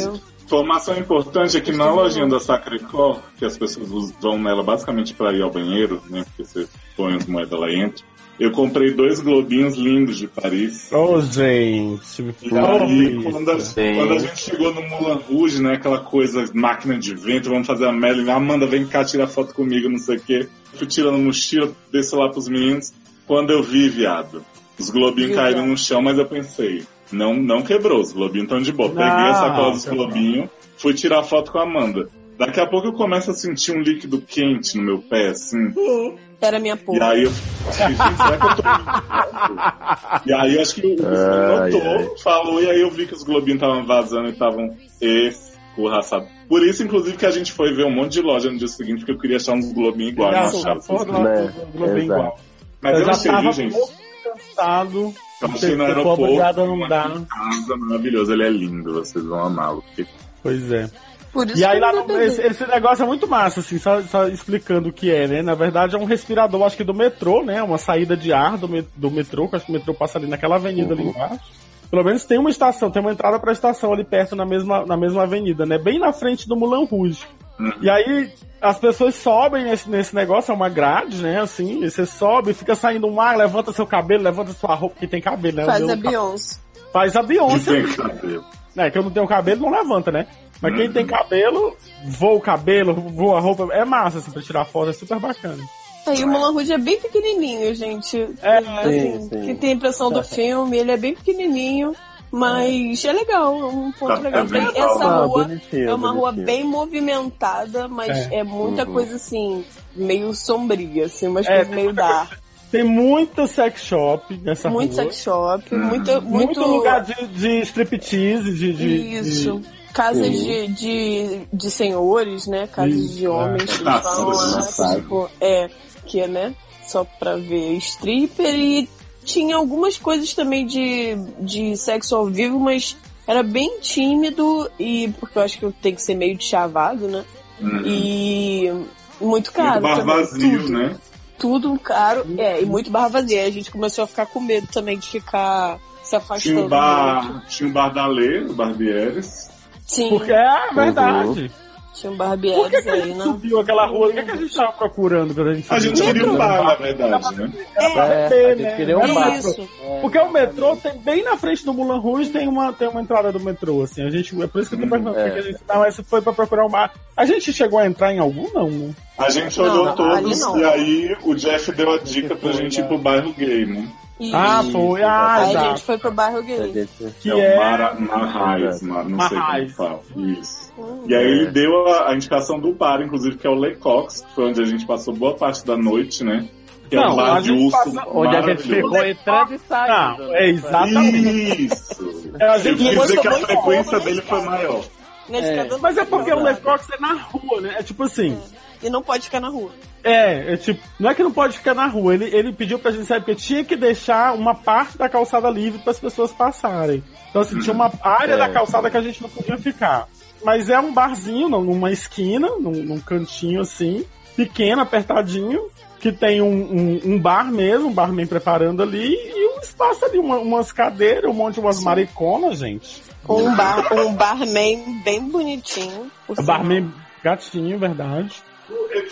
Informação importante é que na lojinha da Sacré-Cœur, que as pessoas vão nela basicamente para ir ao banheiro, né, porque você põe as moedas lá e entra, eu comprei dois globinhos lindos de Paris. Ô, gente. E aí, quando a, Sim. quando a gente chegou no Moulin Rouge, né, aquela coisa, máquina de vento, vamos fazer a Melly, Amanda, vem cá tirar foto comigo, não sei o quê. Fui tirando mochila, desci lá pros meninos. Quando eu vi, viado, os globinhos Viu, caíram no chão, mas eu pensei, não, não quebrou, os globinhos estão de boa. Peguei a Não, sacola dos globinhos, fui tirar foto com a Amanda. Daqui a pouco eu começo a sentir um líquido quente no meu pé, assim. Era minha E porra. aí eu gente, será que eu tô. E aí acho que o Ai, notou, ai. falou, e aí eu vi que os globinhos estavam vazando e estavam escorraçados. Por isso, inclusive, que a gente foi ver um monte de loja no dia seguinte, porque eu queria achar uns globinhos iguais, não Já achava. Né, Globinho igual. Mas eu eu já achei, viu, tava gente? cansado. Eu achei no aeroporto, não dá. casa maravilhosa, ele é lindo, vocês vão amá-lo. porque- Pois é. Por isso E aí lá no, esse, esse negócio é muito massa, assim, só, só explicando o que é, né? Na verdade é um respirador, acho que do metrô, né? Uma saída de ar do, me- do metrô, que acho que o metrô passa ali naquela avenida ali embaixo. Pelo menos tem uma estação, tem uma entrada pra estação ali perto na mesma, na mesma avenida, né? Bem na frente do Mulan Rouge. Uhum. E aí as pessoas sobem nesse, nesse negócio, é uma grade, né? Assim, e você sobe, fica saindo um ar, levanta seu cabelo, levanta sua roupa, que tem cabelo, né? Faz a Beyoncé. Faz a Beyoncé. Cabelo. É, que eu não tenho cabelo, não levanta, né? Mas quem tem cabelo, voa o cabelo, voa a roupa. É massa, assim, pra tirar foto, é super bacana. Aí o Mulan Rouge é bem pequenininho, gente. É, assim, sim, sim. que tem a impressão do filme, ele é bem pequenininho, mas é legal, é um ponto Tá, legal. é bem essa Ah, rua bonitinho, é uma rua bonitinho. bem movimentada, mas é, muita Uhum. coisa assim, meio sombria, assim, umas É, coisas tem meio muita dark. Tem muito sex shop nessa Muito rua. sex shop, Uhum. muito, Muito, muito, lugar de, de striptease, de, de. Isso. de- Casas Sim. de, de, de senhores, né? Casas Isso, de homens é. que Ah, eles falam sim, lá, tipo, é, que é, né? Só pra ver stripper e tinha algumas coisas também de, de sexo ao vivo, mas era bem tímido e porque eu acho que tem que ser meio de chavado, né? Uhum. E muito caro. Muito bar vazio, tudo, né? Tudo caro, é, e muito barra vazia. Aí A gente começou a ficar com medo também de ficar se Tinha afastando. o muito. bar, tinha o bar da Lê, o Barbieres. Sim, Porque é verdade. tinha um Por que, a aí, gente né? subiu aquela rua? O que, que a gente tava procurando quando a gente A subiu? gente queria um bar, na verdade, né? Era pra É, beber, a gente né? queria um bar. Porque o metrô tem bem na frente do Mulan Rouge tem uma, tem uma entrada do metrô, assim. A gente, é por isso que eu tô perguntando É. por que a gente não, mas foi pra procurar um bar. A gente chegou a entrar em algum, não, né? A gente Não, olhou não, todos não. e aí o Jeff deu a dica pra gente ir pro bairro gay, né? Isso. Ah, foi. Ah, Aí a exato. gente foi pro bairro A gay. Que é o é. Mara, Marrais, Mar, não sei como Marrais. fala. Isso. Hum. E aí É. ele deu a, a indicação do bar, inclusive, que é o Le Cox, que foi onde a gente passou boa parte da noite, né? Que é Não, um bar a de urso passa- Onde a gente ficou entrando e saindo. Não, é exatamente. Isso! É, a Eu gente quis Depois dizer que a frequência dele foi maior. Na escada Mas é porque o Lecox é na rua, né? É tipo assim. E não pode ficar na rua. É, é tipo, não é que não pode ficar na rua, ele, ele pediu pra gente saber porque tinha que deixar uma parte da calçada livre para as pessoas passarem. Então assim, tinha uma área É. da calçada que a gente não podia ficar. Mas é um barzinho, não, numa esquina, num, num cantinho assim, pequeno, apertadinho, que tem um, um, um bar mesmo, um barman preparando ali, e um espaço ali, uma- umas cadeiras, um monte de umas mariconas, gente. Com um, bar, um barman bem bonitinho. Barman gatinho, verdade.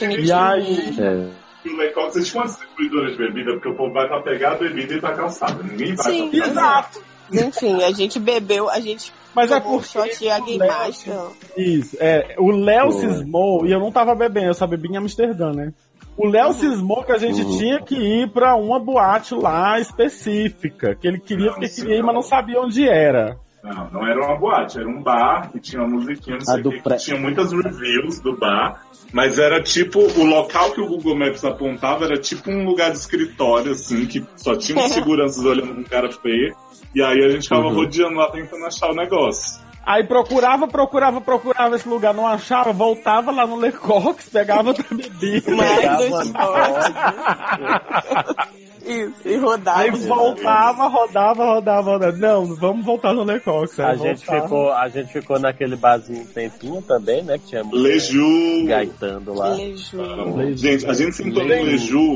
E aí. É. o Le Cox existe uma distribuidora de bebida, porque o povo vai pra pegar a bebida e pra calçada. Ninguém vai Sim. pra Exato. Enfim, a gente bebeu, a gente Mas é um porque shot Léo- Master. Isso, é. O Léo cismou, e eu não tava bebendo, eu só bebi em Amsterdã, né? O Léo cismou que a gente Uhum. tinha que ir pra uma boate lá específica, que ele queria, porque Nossa, queria ir, mas não sabia onde era. Não, não era uma boate, era um bar que tinha uma musiquinha, não A sei que, pré- que tinha muitas reviews do bar, mas era tipo, o local que o Google Maps apontava era tipo um lugar de escritório, assim, que só tinha uns seguranças olhando um cara feio, e aí a gente ficava Uhum. rodeando lá tentando achar o negócio. Aí procurava, procurava, procurava esse lugar, não achava, voltava lá no Lecox, pegava outra bebida. Mais dois. Isso, e rodava. Aí voltava, rodava, rodava, rodava. Não, vamos voltar no Lecox. A gente, voltava. ficou, a gente ficou naquele barzinho um tempinho também, né? Que tinha mulher Leju. gaitando lá. Beijo. Gente, a gente sentou no Leju.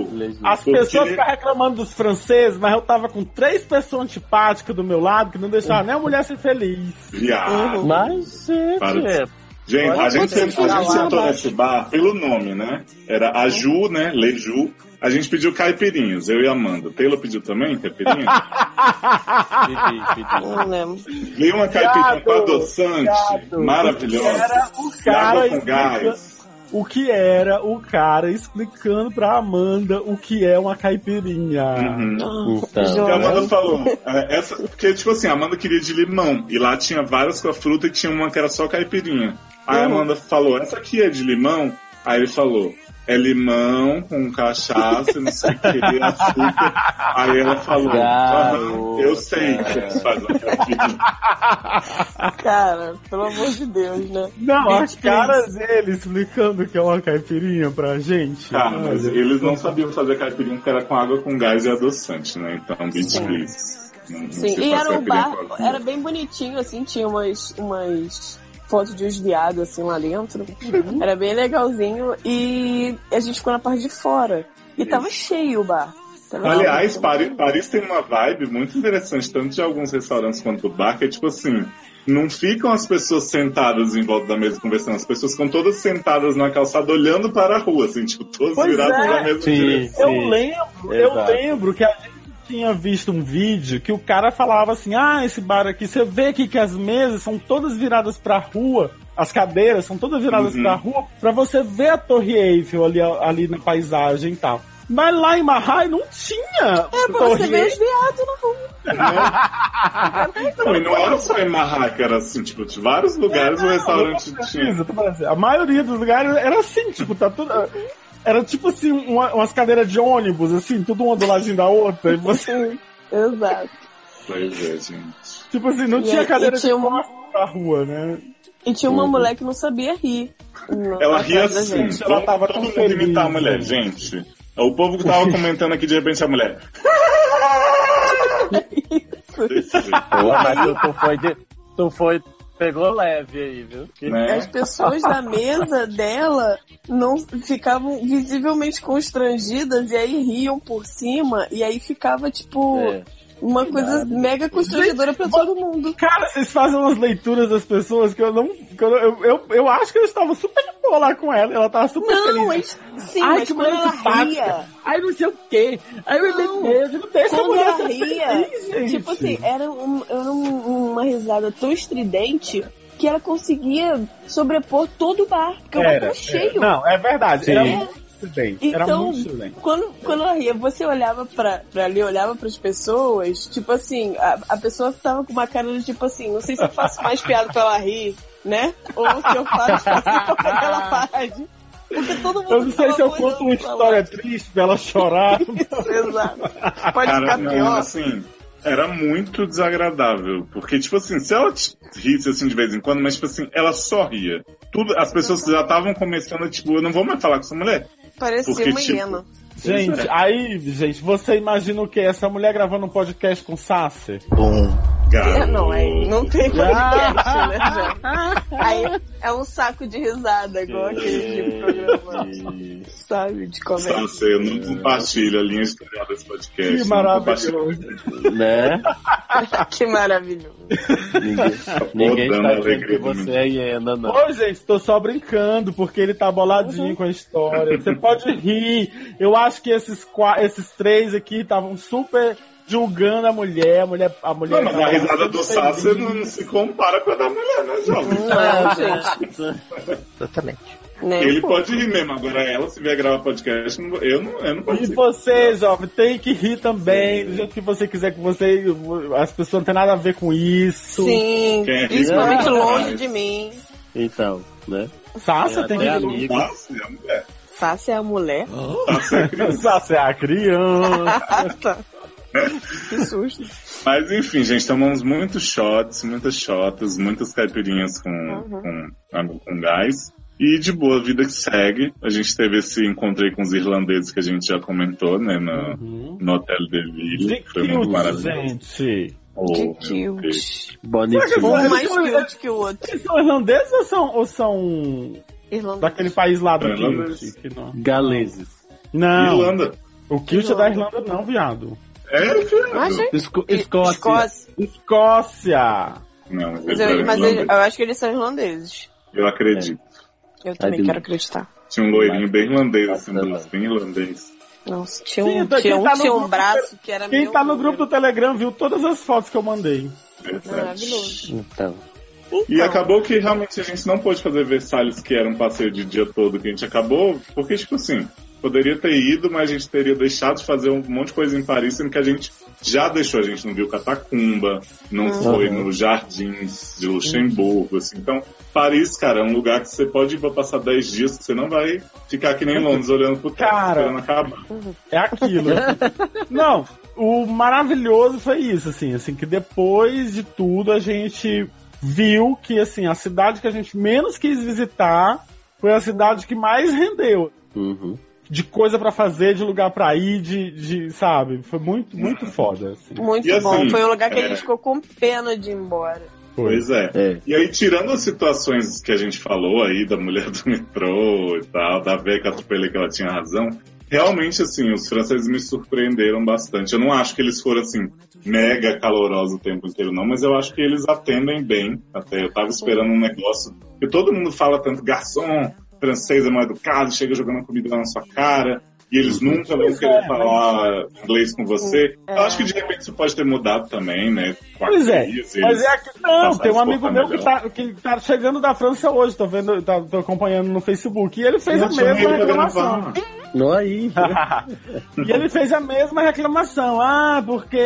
Leju. Leju. As Porque- pessoas ficam reclamando dos franceses, mas eu tava com três pessoas antipáticas do meu lado que não deixavam nem a mulher ser feliz. Viado. Mas, gente, Para Gente, Olha, a gente, você a gente sentou nesse bar pelo nome, né? Era a Ju, né? Leju. A gente pediu caipirinhas, eu e a Amanda. Taylor pediu também caipirinha? Pedi, pedi. Não lembro. Veio uma caipirinha Gado, com adoçante, gado. maravilhosa. Era o cara com explicando- gás. o que era o cara explicando pra Amanda o que é uma caipirinha. Uhum. Então, E a. Amanda falou, é, essa, porque, tipo assim, a Amanda queria de limão, e lá tinha várias com a fruta e tinha uma que era só caipirinha. Aí a. Amanda falou, essa aqui é de limão? Aí ele falou, é limão com cachaça, não sei o que, açúcar. Aí ela falou, Garoto. "Aham, eu sei que você faz uma caipirinha. Cara, pelo amor de Deus, né? Não, a Bitch, cara dele explicando que é uma caipirinha pra gente. Cara, Tá, mas eles não sabiam fazer caipirinha porque era com água com gás e adoçante, né? Então, Sim. please. Não- não Sim, e era um bar, era bem bonitinho, assim, tinha umas, umas fotos de uns viados, assim, lá dentro. Era bem legalzinho e a gente ficou na parte de fora. E tava cheio o bar. Tava Aliás. Paris, Paris tem uma vibe muito interessante, tanto de alguns restaurantes quanto do bar, que é tipo assim, não ficam as pessoas sentadas em volta da mesa conversando, as pessoas ficam todas sentadas na calçada olhando para a rua, assim, tipo, todas Pois viradas é. na mesma Sim. direção. Eu lembro, eu Exato. lembro que a gente tinha visto um vídeo que o cara falava assim: ah, esse bar aqui, você vê aqui que as mesas são todas viradas pra rua, as cadeiras são todas viradas Uhum. pra rua, pra você ver a Torre Eiffel ali, ali na paisagem e tal. Mas lá em Mahai não tinha. É, pra Torre você ver os Eiffel. viados na rua. Não, e não era só em Marraca, era assim, tipo, de vários lugares o restaurante tinha. Isso, eu tô falando assim, A maioria dos lugares era assim, tipo, tá tudo. Era tipo assim, uma- umas cadeiras de ônibus, assim, tudo uma do ladinho da outra. E você, Exato. Pois é, gente. tipo assim, não E tinha aí- cadeira tinha de um- costas pra rua, né? E tinha uma mulher que não sabia rir. Ela ria assim, gente. Ela tava todo tão mundo feliz, imitar a mulher, gente. O povo que tava comentando aqui, de repente, a mulher. Jeito, Porra, mas tu, tu foi de, tu foi, pegou leve aí, viu? Né? As pessoas da mesa dela não ficavam visivelmente constrangidas e aí riam por cima e aí ficava tipo É. uma coisa mega constrangedora pra todo mundo. Cara, vocês fazem umas leituras das pessoas que eu não. Que eu, eu, eu, eu acho que eles estavam super de boa lá com ela. Ela tava super Não, feliz. mas, sim, Ai, mas que quando ela simpática. ria, Ai, não sei o quê. Ai, meu Não. Deus, não deixa quando ela ser ria, feliz, tipo assim, era, um- era um- uma risada tão estridente que ela conseguia sobrepor todo o bar, porque o bar tava cheio. Não, é verdade. Sim. Era muito estudante. Era Então, muito estudante. quando, quando ela ria, você olhava pra, pra ali, olhava pras pessoas, tipo assim, a, a pessoa tava com uma cara de tipo assim, não sei se eu faço mais piada pra ela rir, né? Ou se eu faço assim pra que ela pare. Porque todo mundo Eu não sei se eu conto uma história triste pra ela chorar. lá. Exato. Pode Cara, ficar não, pior. assim, era muito desagradável. Porque, tipo assim, se ela risse assim de vez em quando, mas tipo assim, ela só ria. Tudo, as pessoas já estavam começando a, tipo, eu não vou mais falar com essa mulher. Parecia Porque, uma tipo, hiena. Gente, aí, gente, você imagina o que? Essa mulher gravando um podcast com Sasser? Garoto. É, não, aí não tem podcast, né, já. Aí é um saco de risada, igual aquele de programa, sabe, de comédia. Nossa, eu não compartilho a linha editorial desse podcast. Que maravilhoso. Né? que maravilhoso. Ninguém, ninguém dando tá a dizendo alegria que você é hiena, não. Ô, gente, tô só brincando, porque ele tá boladinho com a história. Você pode rir. Eu acho que esses, esses três aqui estavam super julgando a mulher. A mulher. A mulher Não, mas a risada do feliz. não se compara com a da mulher, né, jovem? Não, gente. Exatamente. Nem Ele um pode rir mesmo, agora ela, se vier gravar podcast, eu não, eu não E participo. você, jovem, tem que rir também, do jeito que você quiser que você. As pessoas não têm nada a ver com isso. Sim, é rico principalmente é longe de mim. Então, né? Sasha É, tem que amigo. Nossa, é a mulher. Sácia é a mulher. Sasser é criança. Sasha é a criança. Que susto. Mas enfim, gente, tomamos muitos shots, muitas shotas, muitas caipirinhas com, Uhum. com, com gás. E de boa vida que segue. A gente teve esse encontro aí com os irlandeses que a gente já comentou, né? No, no Hotel de Ville. Foi muito cute, maravilhoso. gente. Oh, Que cute. Bonitinho. Um Eles mais são- cute que o outro. Eles são irlandeses ou são, ou são Irlandês. daquele país lá do. Kilt? Galeses. não, Irlanda. o Kilt é da Irlanda não, viado. É. Esco Escócia. Escócia. Escócia. Não, mas, Mas, eu, é mas eu, acho que eles são irlandeses. Eu acredito. Eu também quero acreditar. Tinha um loirinho bem irlandês, assim, blues bem irlandês. Nossa, tinha Sim, um, quem tinha um, tá tinha um braço que era Quem meu tá no número. grupo do Telegram viu todas as fotos que eu mandei. Verdade. Maravilhoso. Então. E Então, acabou que realmente a gente não pôde fazer Versalhes, que era um passeio de dia todo, que a gente acabou, porque, tipo assim, poderia ter ido, mas a gente teria deixado de fazer um monte de coisa em Paris, sendo que a gente já deixou, a gente não viu Catacumba, não Uhum. foi nos jardins de Luxemburgo, assim. Então, Paris, cara, é um lugar que você pode ir pra passar 10 dias, que você não vai ficar que nem Londres olhando pro teto, Cara. esperando acabar. É aquilo. Não, o maravilhoso foi isso, assim, assim, que depois de tudo a gente viu que, assim, a cidade que a gente menos quis visitar foi a cidade que mais rendeu. Uhum. De coisa pra fazer, de lugar pra ir, de, de sabe? Foi muito, muito foda, assim. Muito E bom. assim, Foi um lugar que a é. gente ficou com pena de ir embora. Pois é. É. E aí, tirando as situações que a gente falou aí, da mulher do metrô e tal, da que atropelei que ela tinha razão, realmente, assim, os franceses me surpreenderam bastante. Eu não acho que eles foram, assim, mega calorosos o tempo inteiro, não, mas eu acho que eles atendem bem. Até eu tava esperando um negócio. E todo mundo fala tanto, garçom, francês é mal educado, chega jogando comida na sua cara. E eles nunca vão Pois querer é, falar inglês com você. É. Eu acho que de repente isso pode ter mudado também, né? Com a Pois é, crise, mas eles- é que não, tem um amigo meu que tá, que tá chegando da França hoje, tô vendo, tá, tô acompanhando no Facebook, e ele fez a Eu mesma reclamação. Não aí. e ele fez a mesma reclamação. Ah, porque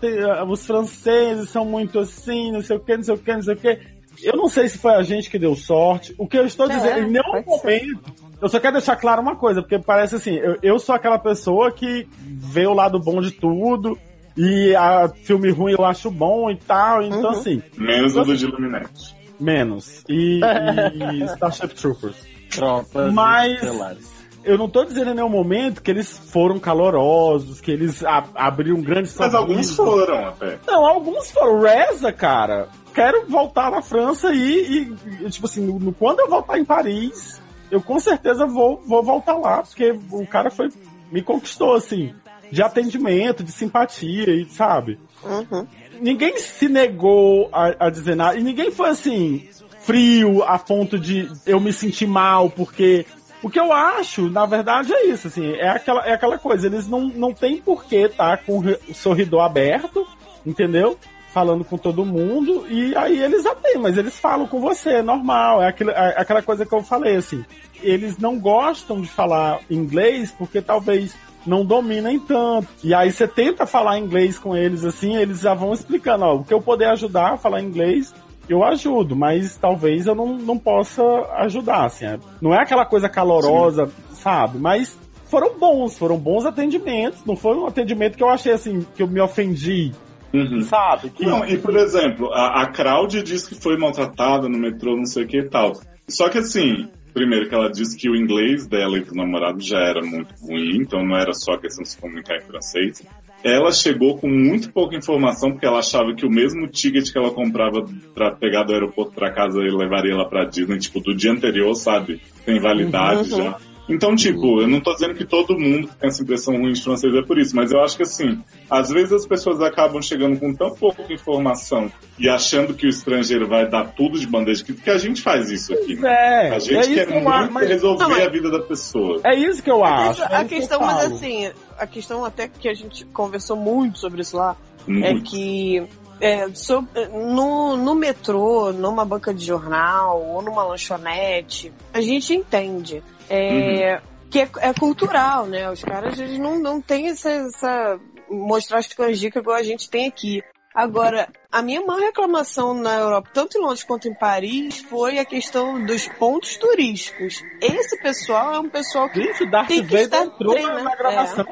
te- os franceses são muito assim, não sei o que, não sei o que, não sei o que. Eu não sei se foi a gente que deu sorte. O que eu estou É, dizendo, em nenhum momento. Eu só quero deixar claro uma coisa, porque parece assim, eu, eu sou aquela pessoa que vê o lado bom de tudo, e a filme ruim eu acho bom e tal, então Uhum. assim, Menos o do de Illuminati. menos. E, e Starship Troopers. Tropas Mas- estelares. Eu não tô dizendo em nenhum momento que eles foram calorosos, que eles a- abriram grandes Mas alguns foram até. Não, alguns foram. Reza, cara. Quero voltar na França e, e, tipo assim, no- no- quando eu voltar em Paris, eu com certeza vou, vou voltar lá, porque o cara foi. me conquistou, assim, de atendimento, de simpatia, e sabe? Uhum. Ninguém se negou a, a dizer nada, e ninguém foi assim, frio a ponto de eu me sentir mal, porque. O que eu acho, na verdade, é isso, assim, é aquela, é aquela coisa, eles não, não tem porquê tá com o sorridor aberto, entendeu? Falando com todo mundo, e aí eles atendem, mas eles falam com você, é normal, é, aquilo, é aquela coisa que eu falei, assim, eles não gostam de falar inglês porque talvez não dominem tanto. E aí você tenta falar inglês com eles assim, eles já vão explicando, ó, o que eu puder ajudar a falar inglês, eu ajudo, mas talvez eu não, não possa ajudar, assim. é- Não é aquela coisa calorosa, sabe? Mas foram bons, foram bons atendimentos, não foi um atendimento que eu achei assim, que eu me ofendi, Uhum. sabe? Que, Não, e por exemplo, a, a Crowd diz que foi maltratada no metrô, não sei o que e tal. Só que assim, primeiro que ela disse que o inglês dela e do namorado já era muito ruim, então não era só questão de se comunicar em francês. Ela chegou com muito pouca informação, porque ela achava que o mesmo ticket que ela comprava pra pegar do aeroporto pra casa e levaria ela pra Disney, tipo, do dia anterior, sabe? Tem validade Uhum. já. Então, tipo, eu não tô dizendo que todo mundo tem essa impressão ruim de francês é por isso, mas eu acho que assim, às vezes as pessoas acabam chegando com tão pouca informação e achando que o estrangeiro vai dar tudo de bandeja, que porque a gente faz isso aqui. né? é, A é gente isso quer que eu acho, muito mas- resolver Não, mas- a vida da pessoa. é isso que eu acho. Mas é a que questão, mas assim, a questão até que a gente conversou muito sobre isso lá, é Muito. que é, so- no, no metrô, numa banca de jornal ou numa lanchonete, a gente entende. É, Que é, é cultural, né? Os caras eles não, não têm essa, essa. mostrar as canjicas igual a gente tem aqui. Agora, a minha maior reclamação na Europa, tanto em Londres quanto em Paris, foi a questão dos pontos turísticos. Esse pessoal é um pessoal que Gente, o Darth Tem que Vader estar entrou na, treinando. na gravação.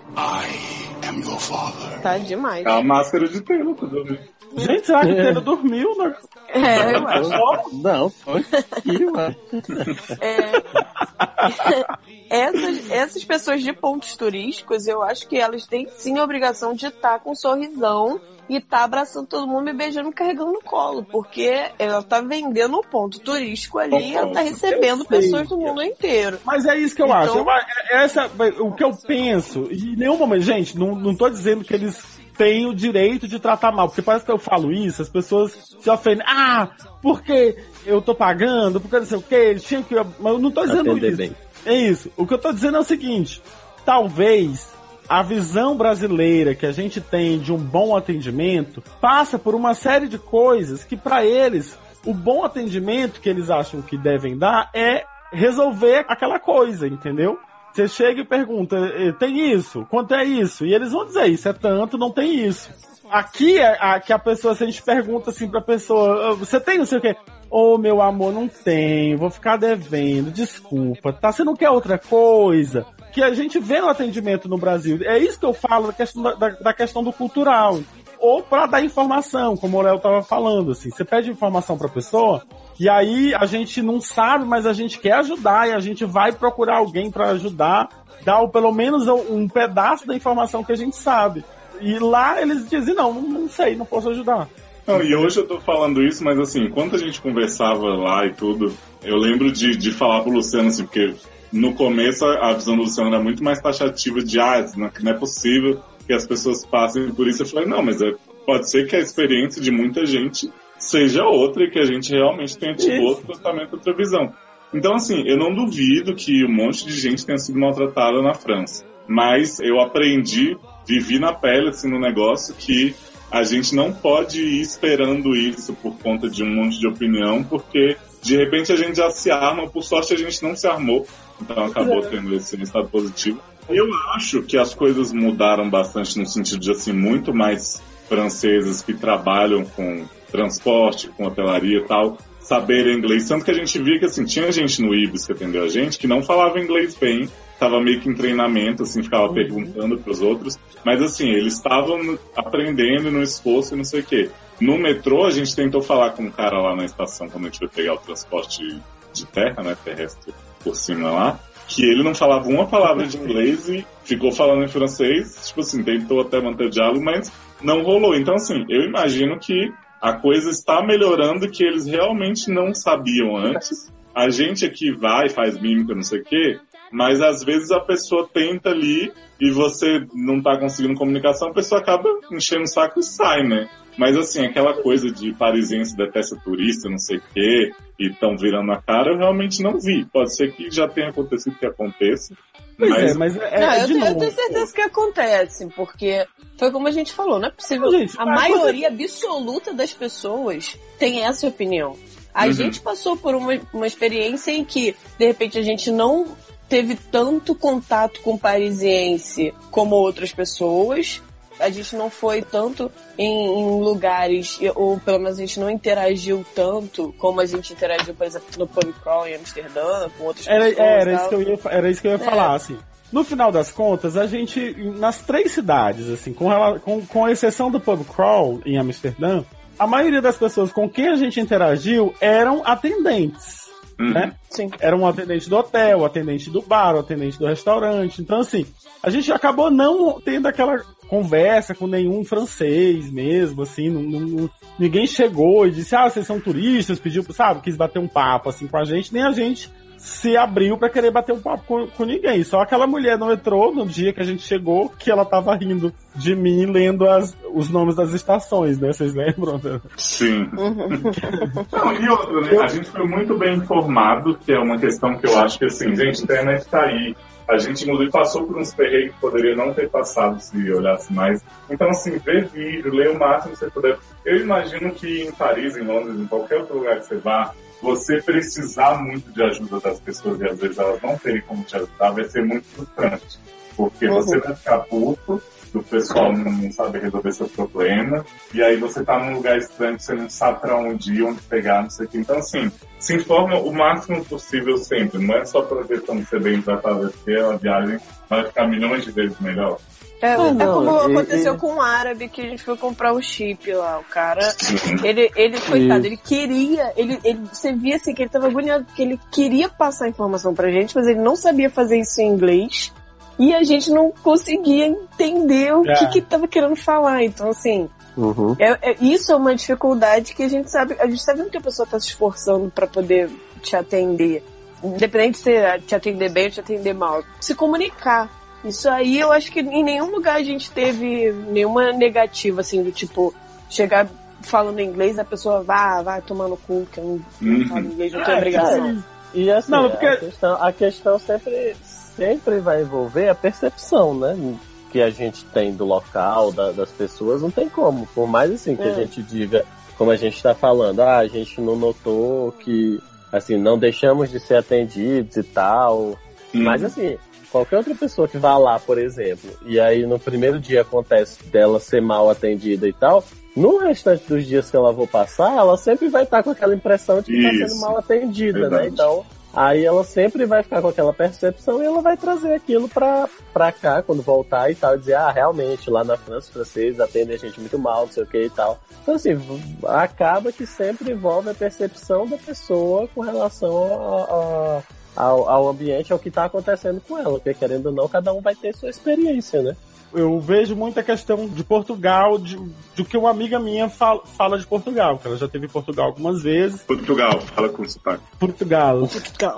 tá demais. É a máscara de Taylor, tá vendo? Gente, será que o Taylor dormiu? Né? É, eu acho. Não, foi aqui, mano. É, essas, essas pessoas de pontos turísticos, eu acho que elas têm sim a obrigação de estar com um sorrisão e tá abraçando todo mundo, me beijando, carregando no colo, porque ela tá vendendo um ponto turístico ali e ela tá recebendo pessoas do mundo inteiro. Mas é isso que eu Então- acho. Eu, é- é essa, o que eu penso, e em nenhum momento, gente, não, não tô dizendo que eles tem o direito de tratar mal. Porque parece que eu falo isso, as pessoas se ofendem. Ah, porque eu tô pagando, porque não sei o que, tinha que. Mas eu não tô dizendo Atender isso. bem. É isso. O que eu tô dizendo é o seguinte: talvez a visão brasileira que a gente tem de um bom atendimento passa por uma série de coisas que para eles o bom atendimento que eles acham que devem dar é resolver aquela coisa, entendeu? Você chega e pergunta, "Eh, tem isso? Quanto é isso? E eles vão dizer, isso é tanto, não tem isso. Aqui é a, que a pessoa, se a gente pergunta assim pra pessoa, "Ah, você tem não sei o quê? Ô meu amor, não tem, vou ficar devendo, desculpa, tá? Você não quer outra coisa? Que a gente vê no atendimento no Brasil. É isso que eu falo da questão, da- da questão do cultural. Ou pra dar informação, como o Léo tava falando, assim. Você pede informação pra pessoa, e aí a gente não sabe, mas a gente quer ajudar, e a gente vai procurar alguém pra ajudar, dar pelo menos um pedaço da informação que a gente sabe. E lá eles dizem, não, não, sei, não posso ajudar. Não, e hoje eu tô falando isso, mas assim, enquanto a gente conversava lá e tudo, eu lembro de, de falar pro Luciano, assim, porque no começo a a visão do Luciano era muito mais taxativa de, ah, não é possível que as pessoas passem por isso. Eu falei, não, mas é, pode ser que a experiência de muita gente seja outra e que a gente realmente tenha tido Isso. outro tratamento, outra visão. Então, assim, eu não duvido que um monte de gente tenha sido maltratada na França. Mas eu aprendi, vivi na pele, assim, no negócio que a gente não pode ir esperando isso por conta de um monte de opinião, porque de repente a gente já se arma, por sorte a gente não se armou, então acabou tendo esse resultado positivo. Eu acho que as coisas mudaram bastante no sentido de assim, muito mais franceses que trabalham com transporte, com hotelaria e tal, saberem inglês. Tanto que a gente via que assim, tinha gente no Ibis que atendeu a gente que não falava inglês bem, tava meio que em treinamento, assim, ficava perguntando pros outros. Mas assim, eles estavam aprendendo no esforço e não sei o quê. No metrô, a gente tentou falar com um cara lá na estação quando a gente foi pegar o transporte de terra, né, terrestre por cima lá, que ele não falava uma palavra de inglês e ficou falando em francês, tipo assim, tentou até manter o diálogo, mas não rolou. Então, assim, eu imagino que a coisa está melhorando que eles realmente não sabiam antes. A gente aqui vai, faz mímica, não sei o quê, mas às vezes a pessoa tenta ali e você não tá conseguindo comunicação, a pessoa acaba enchendo o saco e sai, né? Mas assim, aquela coisa de parisiense detesta turista, não sei o quê, e estão virando a cara, eu realmente não vi. Pode ser que já tenha acontecido que aconteça. Pois mas é, mas é, não, eu, de tenho, eu novo. tenho certeza que acontece, porque foi como a gente falou, não é possível. Gente, a maioria absoluta das pessoas tem essa opinião. A Uhum. gente passou por uma, uma experiência em que, de repente, a gente não teve tanto contato com parisiense como outras pessoas. A gente não foi tanto em, em lugares, ou pelo menos a gente não interagiu tanto como a gente interagiu, por exemplo, no pub crawl em Amsterdã, com outras Era, pessoas. era, e isso que eu ia, era isso que eu ia É. falar, assim. No final das contas, a gente, nas três cidades, assim, com, com, com exceção do pub crawl em Amsterdã, a maioria das pessoas com quem a gente interagiu eram atendentes, Uhum. né? Sim. Era um atendente do hotel, o atendente do bar, o atendente do restaurante. Então, assim, a gente acabou não tendo aquela conversa com nenhum francês mesmo, assim, não- não- não- ninguém chegou e disse, ah, vocês são turistas, pediu, sabe, quis bater um papo, assim, com a gente, nem a gente se abriu pra querer bater um papo com, com ninguém. Só aquela mulher no metrô, no dia que a gente chegou, que ela tava rindo de mim, lendo as, os nomes das estações, né, vocês lembram? Sim. Não, e outra, né? A gente foi muito bem informado, que é uma questão que eu acho que, assim, gente, a internet tá aí. A gente mudou e passou por uns perreios que poderia não ter passado se olhasse mais. Então, assim, ver vídeo, ler o máximo que você puder. Eu imagino que em Paris, em Londres, em qualquer outro lugar que você vá, você precisar muito de ajuda das pessoas e às vezes elas não terem como te ajudar, vai ser muito frustrante. Porque Uhum. você vai ficar puto, do pessoal não, não sabe resolver seu problema, e aí você tá num lugar estranho você não sabe pra onde ir, onde pegar, não sei o que. Então, assim, se informa o máximo possível sempre. Não é só pra ver como ser bem tratado, porque a viagem vai ficar milhões de vezes melhor. É, Ah, é como e- aconteceu e- com um árabe que a gente foi comprar o chip lá. O cara, ele, ele coitado, ele queria, ele, ele, você via assim que ele tava agoniado, porque ele queria passar a informação pra gente, mas ele não sabia fazer isso em inglês. E a gente não conseguia entender o É. que que tava querendo falar. Então, assim, Uhum. é, é- isso é uma dificuldade que a gente sabe, a gente sabe que a pessoa tá se esforçando pra poder te atender. Independente de você te atender bem ou te atender mal. Se comunicar. Isso aí eu acho que em nenhum lugar a gente teve nenhuma negativa, assim, do tipo, chegar falando inglês, a pessoa vá, vai tomar no cu, que eu não, não falo inglês, não tenho É, obrigação. E assim, Não, porque- a, questão, a questão sempre, sempre vai envolver a percepção, né? Que a gente tem do local, da- das pessoas, não tem como. Por mais assim que É. a gente diga, como a gente tá falando, ah, a gente não notou que, assim, não deixamos de ser atendidos e tal. Hum. Mas assim, qualquer outra pessoa que vá lá, por exemplo, e aí no primeiro dia acontece dela ser mal atendida e tal, no restante dos dias que ela for passar, ela sempre vai estar com aquela impressão de que está sendo mal atendida, né? Verdade. Então, aí ela sempre vai ficar com aquela percepção e ela vai trazer aquilo pra, pra cá quando voltar e tal, e dizer, ah, realmente, lá na França, os franceses atendem a gente muito mal, não sei o que e tal. Então, assim, acaba que sempre envolve a percepção da pessoa com relação a- a- ao, ao ambiente, ao que está acontecendo com ela, porque querendo ou não, cada um vai ter sua experiência, né? Eu vejo muita questão de Portugal, de, do que uma amiga minha fala, fala de Portugal, que ela já teve em Portugal algumas vezes. Portugal, fala com sotaque. Portugal.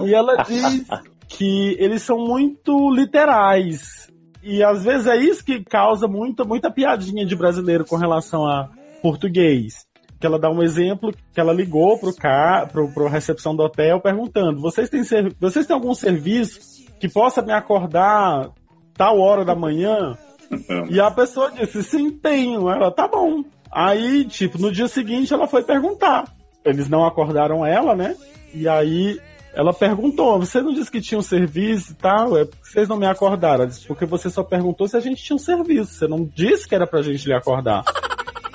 E ela diz que eles são muito literais. E às vezes é isso que causa muita, muita piadinha de brasileiro com relação a português. Que ela dá um exemplo que ela ligou pro cá, pro, pro recepção do hotel perguntando: vocês têm, vocês têm algum serviço que possa me acordar tal hora da manhã? E a pessoa disse, sim, tenho. Ela, tá bom. Aí, tipo, no dia seguinte ela foi perguntar. Eles não acordaram ela, né? E aí ela perguntou, você não disse que tinha um serviço e tal? É porque vocês não me acordaram. Ela disse, porque você só perguntou se a gente tinha um serviço. Você não disse que era pra gente lhe acordar.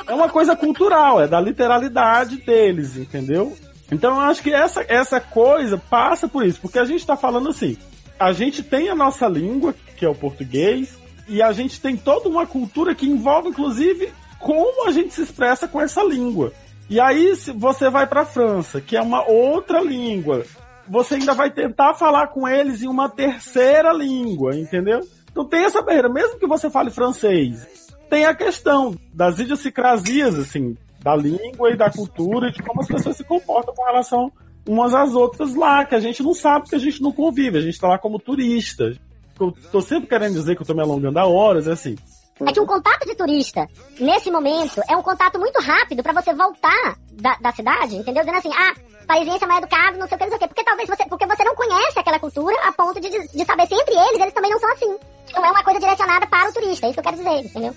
É uma coisa cultural, é da literalidade deles, entendeu? Então eu acho que essa, essa coisa passa por isso, porque a gente tá falando assim, a gente tem a nossa língua, que é o português, e a gente tem toda uma cultura que envolve, inclusive, como a gente se expressa com essa língua. E aí, se você vai para a França, que é uma outra língua, você ainda vai tentar falar com eles em uma terceira língua, entendeu? Então tem essa barreira, mesmo que você fale francês, tem a questão das idiosincrasias, assim, da língua e da cultura e de como as pessoas se comportam com relação umas às outras lá, que a gente não sabe porque a gente não convive, a gente tá lá como turista. Eu tô sempre querendo dizer que eu tô me alongando há horas, é assim. É que um contato de turista, nesse momento, é um contato muito rápido pra você voltar da, da cidade, entendeu? Dizendo assim, ah, parisiense é mais educado, não sei o que, não sei o que. Porque talvez você, porque você não conhece aquela cultura a ponto de, de saber se entre eles, eles também não são assim. Não é uma coisa direcionada para o turista, é isso que eu quero dizer, entendeu?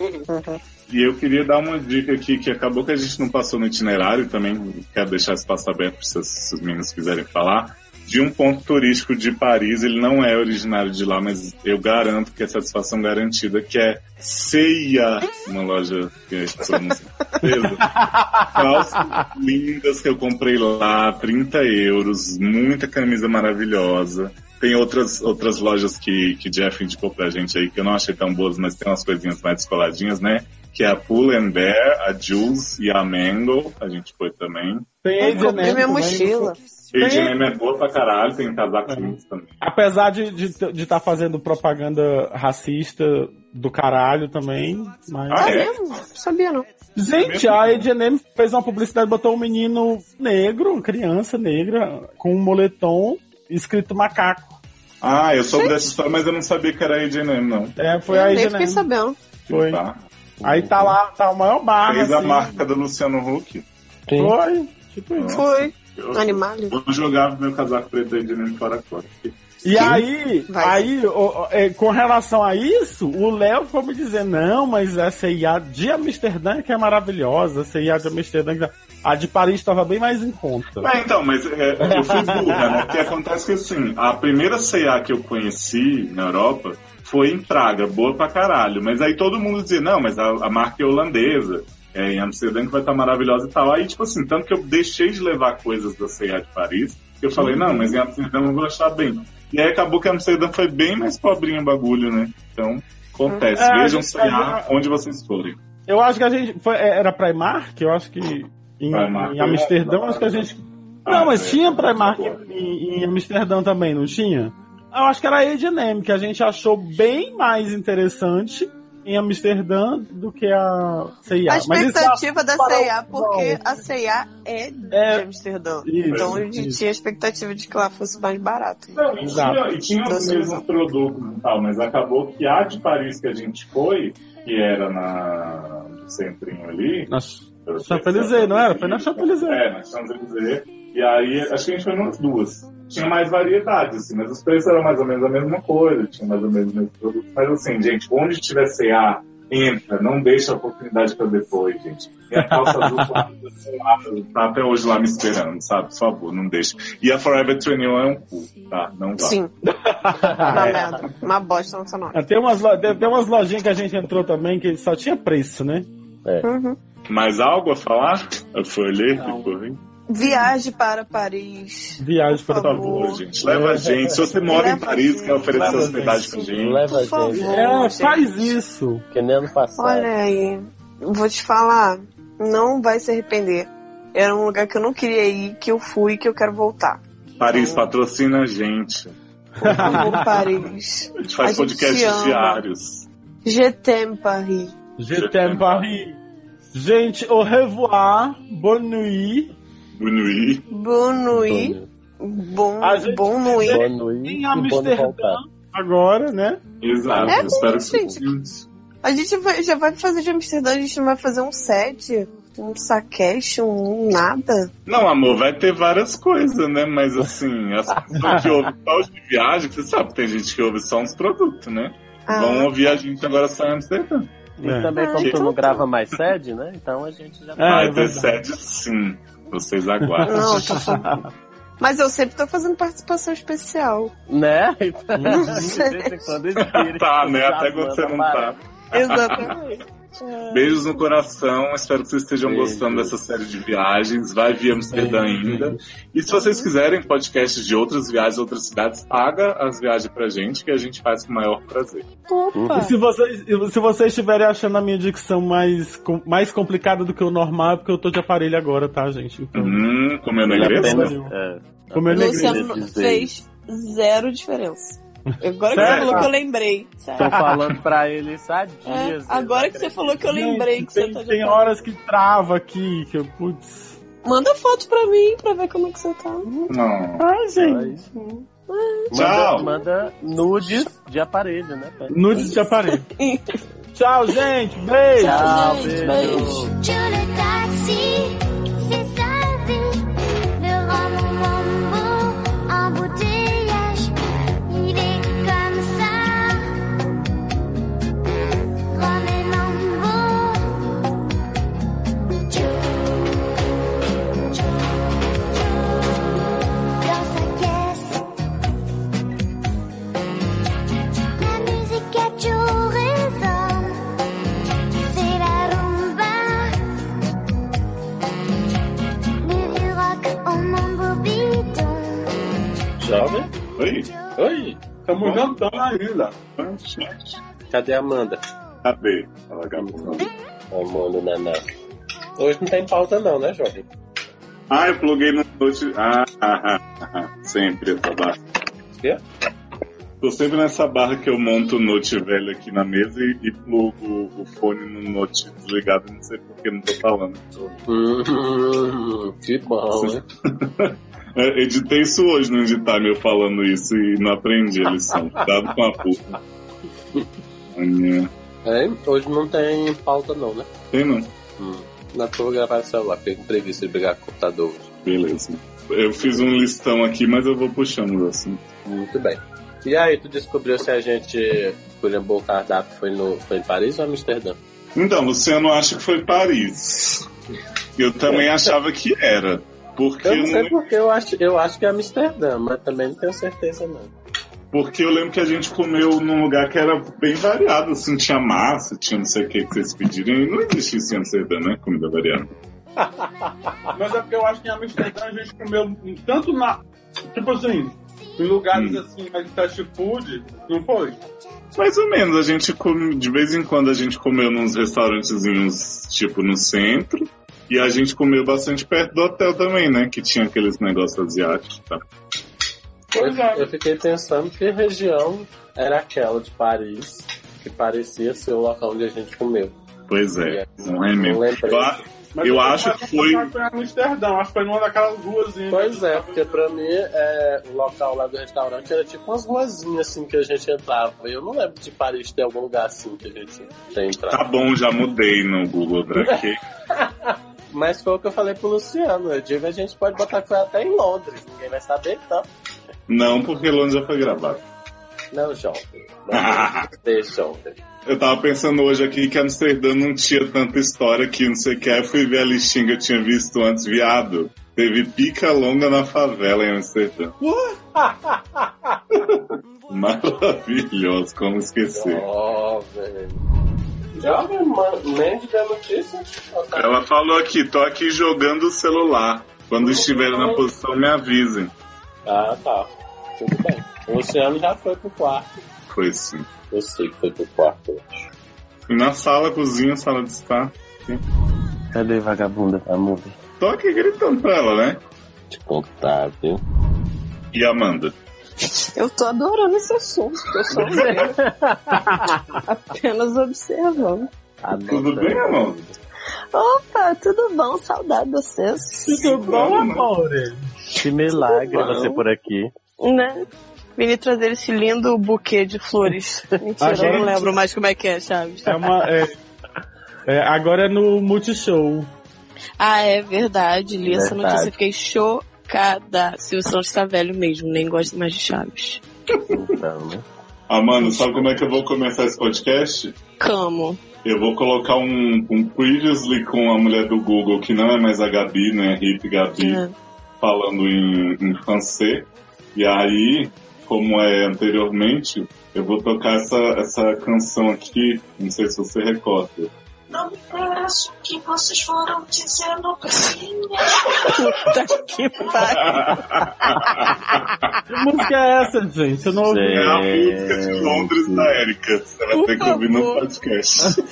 E eu queria dar uma dica aqui, que acabou que a gente não passou no itinerário, também quero deixar espaço aberto se os se os meninos quiserem falar. De um ponto turístico de Paris, ele não é originário de lá, mas eu garanto que é satisfação garantida, que é CIA, uma loja que é? Calças lindas que eu comprei lá, 30 euros, muita camisa maravilhosa. Tem outras, outras lojas que, que Jeff indicou pra gente aí, que eu não achei tão boas, mas tem umas coisinhas mais descoladinhas, né? Que é a Pull and Bear, a Jules e a Mango, a gente foi também. Tem Eu comprei H&M minha também. Mochila. H&M é boa pra caralho, tem casacos lindos também. Apesar de estar de, estar fazendo propaganda racista do caralho também, mas... Ah, é? mesmo? Sabia não. Gente, a H&M fez uma publicidade, botou um menino negro, criança negra, com um moletom escrito macaco. Ah, eu soube dessa história, mas eu não sabia que era H&M, não. É, foi eu a nem fiquei H&M. sabendo. Foi. Tá. Aí tá lá, tá o maior barra, Fez a assim. marca do Luciano Huck. Foi, tipo isso. Foi. Eu Animado. vou jogar meu casaco preto da H&M fora agora. E aí, Vai. aí o- o- é, com relação a isso, o Léo foi me dizer, não, mas a CIA de Amsterdã que é maravilhosa, a CIA de Amsterdã, que- a de Paris estava bem mais em conta. Ah, então, mas é, eu fui burra, né? Porque acontece que assim, a primeira CA que eu conheci na Europa foi em Praga, boa pra caralho. Mas aí todo mundo dizia, não, mas a, a marca é holandesa, é em Amsterdã que vai estar maravilhosa e tal. Aí, tipo assim, tanto que eu deixei de levar coisas da CA de Paris, que eu falei, não, mas em Amsterdã eu vou achar bem. E aí acabou que Amsterdã foi bem mais pobrinho o bagulho, né? Então, acontece. É, Vejam CA onde vocês forem. Eu acho que a gente. Foi, é, era Primark? Eu acho que. Em, Primark. em Amsterdã, acho que a gente. Ah, Não, mas é. tinha Primark em, em Amsterdã também, não tinha? Eu acho que era a H&M, que a gente achou bem mais interessante em Amsterdã do que a CIA. A Mas isso expectativa da CIA, porque a CIA é de É. Amsterdã. Isso, então a gente isso. tinha a expectativa de que lá fosse mais barato. Não, e Exato. tinha, e tinha os mesmos produtos e tal, mas acabou que a de Paris que a gente foi, que era na no centrinho ali. Na Champs-Élysées, não era? Foi na Champs-Élysées. É, na Champs-Élysées. E aí, acho que a gente foi nas duas. Tinha mais variedade, assim, mas os preços eram mais ou menos a mesma coisa, tinha mais ou menos o mesmo produto. Mas assim, gente, onde tiver CA, entra, não deixa a oportunidade pra depois, gente. E a calça azul tá, tá até hoje lá me esperando, sabe? Por favor, não deixa. E a Forever 21 é um cu, tá? Não vá. Sim. Uma merda. Uma bosta nacional. Ah, Tem umas, tem tem umas lojinhas que a gente entrou também que só tinha preço, né? Uhum. Mais algo a falar? Eu fui ler, Não. ficou Viagem para Paris. Viagem Por para Por favor, favor. gente. Leva a gente. Se você mora em Paris, quer oferecer hospedagem gente. pra gente. Leva a Por favor. gente. É, gente. faz isso. Que nem ano passado. Olha aí. Vou te falar. Não vai se arrepender. Era um lugar que eu não queria ir, que eu fui e que eu quero voltar. Paris patrocina a gente. Amo Paris. A gente faz A gente podcasts diários. Je t'aime Paris. Je t'aime Paris. Gente, au revoir, bonne nuit. Bonui. Boa nuit. Bom, gente bom Em bom Amsterdã, agora, né? Exato. É eu espero bom, que gente. A gente vai- já vai fazer de Amsterdã, a gente não vai fazer um set, um saquete, um nada. Não, amor, vai ter várias coisas, né? Mas assim, as pessoas que ouvem só os de viagem, você sabe, tem gente que ouve só uns produtos, né? Ah. Vão ouvir a gente agora só em Amsterdã. E É. também, como tu então não tá. grava mais sede, né? Então a gente já É, Vai é ter sede sim. Vocês aguardem. Não, eu tô falando. Mas eu sempre tô fazendo participação especial. Né? Então, de vez em quando tá, né? Até quando você não tá. Exatamente. Beijos no coração, espero que vocês estejam Beijos. gostando dessa série de viagens. Vai via Amsterdã ainda. E se vocês quiserem podcasts de outras viagens, outras cidades, paga as viagens pra gente, que a gente faz com o maior prazer. Opa! E se vocês, se vocês estiverem achando a minha dicção mais, com- mais complicada do que o normal, é porque eu tô de aparelho agora, tá, gente? Então, Hum, Vale a igreja? pena. É. Como eu negrei. Luciano fez zero diferença. Agora que você falou que eu lembrei. Sério. Tô falando pra ele isso há É, dias. agora que você falou que eu lembrei que você tem, tá de tem horas que trava aqui, que eu, putz. Manda foto pra mim pra ver como é que você tá. Não. Ai, gente. Tchau. Manda, manda nudes de aparelho, né? Nudes de aparelho. Tchau, gente. Beijo. Tchau, gente, beijo. Sur Oi? Oi? Estamos jantando ainda. Cadê a Amanda? Cadê? Ela acabou. Amanda Naná. Hoje não tem pauta não, né, Jovem? Ah, eu pluguei no note. Ah, ah, ah, ah, sempre essa barra. Quê? Tô sempre nessa barra que eu monto o note velho aqui na mesa e, e plugo o fone no note desligado, não sei por que não tô falando. Hum, que bom, né? É, editei isso hoje no editar meu falando isso e não aprendi a lição. Cuidado com a puta. É, hoje não tem pauta não, né? Tem não. Hum. Na tua gravar celular, fiquei com preguiça de brigar com o computador hoje. Beleza. Eu fiz um listão aqui, mas eu vou puxando assim. Muito bem. E aí, tu descobriu se a gente, exemplo, o cardápio foi, no, foi em Paris ou Amsterdã? Então, Luciano acha que foi Paris. Eu também achava que era. Porque Eu não sei não- porque eu acho, eu acho que é Amsterdã, mas também não tenho certeza não. Porque eu lembro que a gente comeu num lugar que era bem variado, assim, tinha massa, tinha não sei o que que vocês pediram, e não existia isso em Amsterdã, né? Comida variada. Mas é porque eu acho que em Amsterdã a gente comeu tanto na. Tipo assim, em lugares Hum. assim, mais de fast food, não foi? Mais ou menos, a gente come, de vez em quando a gente comeu nos restaurantezinhos, tipo, no centro, e a gente comeu bastante perto do hotel também, né? Que tinha aqueles negócios asiáticos, tá? Pois é. Eu fiquei pensando que região era aquela de Paris que parecia ser o local onde a gente comeu. Pois é, aí, não é mesmo. Eu, Mas eu tô acho que foi. Foi em Amsterdão, acho que foi numa daquelas ruazinhas. Pois é, porque pra mim é, o local lá do restaurante era tipo umas ruazinhas assim que a gente entrava. E eu não lembro de Paris ter algum lugar assim que a gente tem entrado. Tá bom, já mudei no Google Drag. Mas foi o que eu falei pro Luciano. Eu digo a gente pode botar que foi até em Londres. Ninguém vai saber, então. Não, porque Londres já foi gravado. Não, jovem. Não, jovem. Eu tava pensando hoje aqui que Amsterdã não tinha tanta história que não sei o que. Aí fui ver a listinha que eu tinha visto antes, viado. Teve pica longa na favela em Amsterdã. Maravilhoso, como esquecer. Ó, velho. Jovem, man- Mandy da notícia? Tá- Ela falou aqui, tô aqui jogando o celular. Quando estiverem na posição, me avisem. Ah, tá. Tudo bem. O Luciano já foi pro quarto. Foi sim. Eu sei que foi pro quarto. eu acho. Fui na sala, cozinha, sala de estar. Cadê vagabunda da Amor? Tô aqui gritando pra ela, né? Te contar, viu? E Amanda? Eu tô adorando esse assunto. Eu só. Apenas observando. Tudo bem, Amanda? Opa, tudo bom? Saudade de vocês. Tudo bom, amor? Que milagre você por aqui. Né? Vim trazer esse lindo buquê de flores. Mentira, A eu não gente- lembro mais como é que é, Chaves. É uma. é- é, agora é no Multishow. Ah, é verdade. Li essa Verdade. notícia fiquei chocada. Silvio Santos tá velho mesmo, nem gosto mais de Chaves. Então, né? Amanda, sabe como é que eu vou começar esse podcast? Camo. Eu vou colocar um, um previously com a mulher do Google, que não é mais a Gabi, né? Hip Gabi, É. falando em, em francês. E aí, como é anteriormente, eu vou tocar essa, essa canção aqui, não sei se você recorda. Não me peço que vocês foram dizendo coisinhas. Puta que pariu. Que música é essa, gente? Eu não ouvi. É a música de Londres da Erika. Você vai Por ter que ouvir no podcast.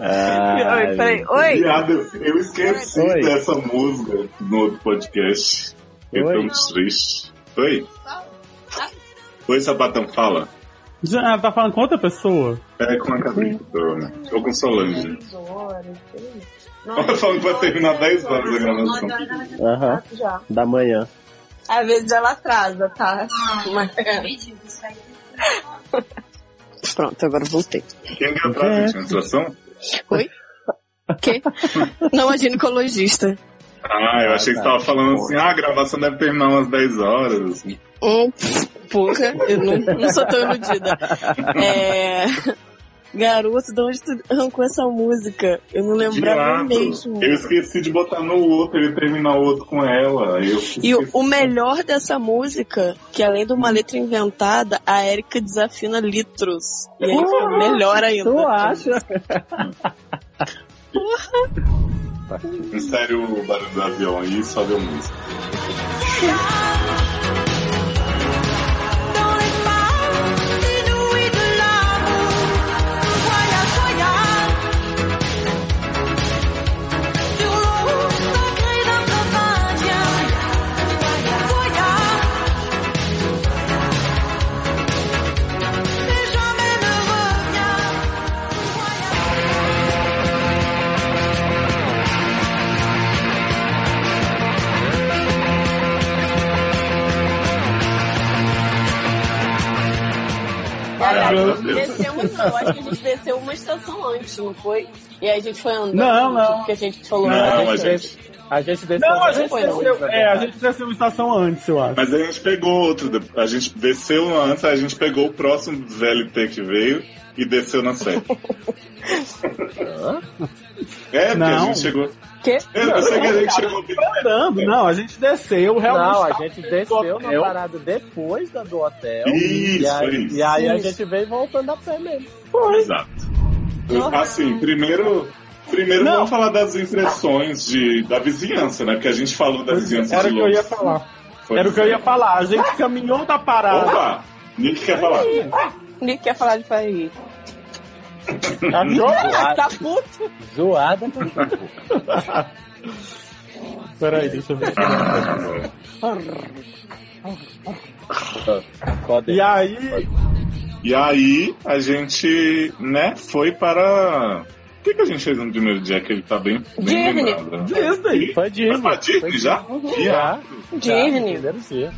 Oi, peraí. Oi. Viado, eu esqueci Oi. dessa música no outro podcast. Eu tô Oi. muito triste. Oi? Oi, Sapatão, fala. Já ela tá falando com outra pessoa? É com a Gabi. Tô, tô com Solange. Ela falando que vai terminar 10 horas a gravação. Aham. Já. Da manhã. Às vezes ela atrasa, tá? Mas... Pronto, agora voltei. Quem que atrasa, gente? Menstruação? Oi? Que? Não, a ginecologista. Ah, eu achei que você tava falando assim, ah, a gravação deve terminar umas 10 horas. Assim. Hum, porra, eu não, não sou tão iludida. É... Garoto, de onde tu arrancou essa música? Eu não lembrava mesmo. Eu esqueci de botar no outro, ele terminar o outro com ela. E o, melhor dessa música, que além de uma letra inventada, a Erika desafina litros. E aí foi melhor ainda. Tu acha? Insere o barulho do avião aí e sobe a música. Descemos não, acho que a gente desceu uma estação antes, não foi? E aí a gente foi andando. Não, não. Porque a gente falou. Não, a gente-. A gente desceu. Não, a gente foi, não. desceu. É, a gente desceu uma estação antes, eu acho. Mas a gente pegou outro. A gente desceu antes, a gente pegou o próximo VLT que veio e desceu na série. É, porque a Não. gente chegou. Quê? Eu, eu sei que a gente chegou. Andando, não, a gente desceu realmente. Não, a gente desceu na parada depois da do hotel. Isso, e aí, isso. e aí a Isso. gente veio voltando a pé mesmo. Exato. Assim, primeiro. Primeiro Não. vamos falar das impressões de, da vizinhança, né? Porque a gente falou da vizinhança Era de o que eu ia falar. Foi Era o que eu ia falar. A gente caminhou da parada. Opa! Nick quer falar. Nick quer falar de Paris. Achou? tá puto? Zoada. Peraí, deixa eu ver. Pode E aí, E aí a gente, né, foi para. O que, que a gente fez no primeiro dia que ele tá bem, bem Disney. lembrado? né? Disney. Foi Disney. Foi pra Disney Foi já? Disney. Já? Disney. Deve ser.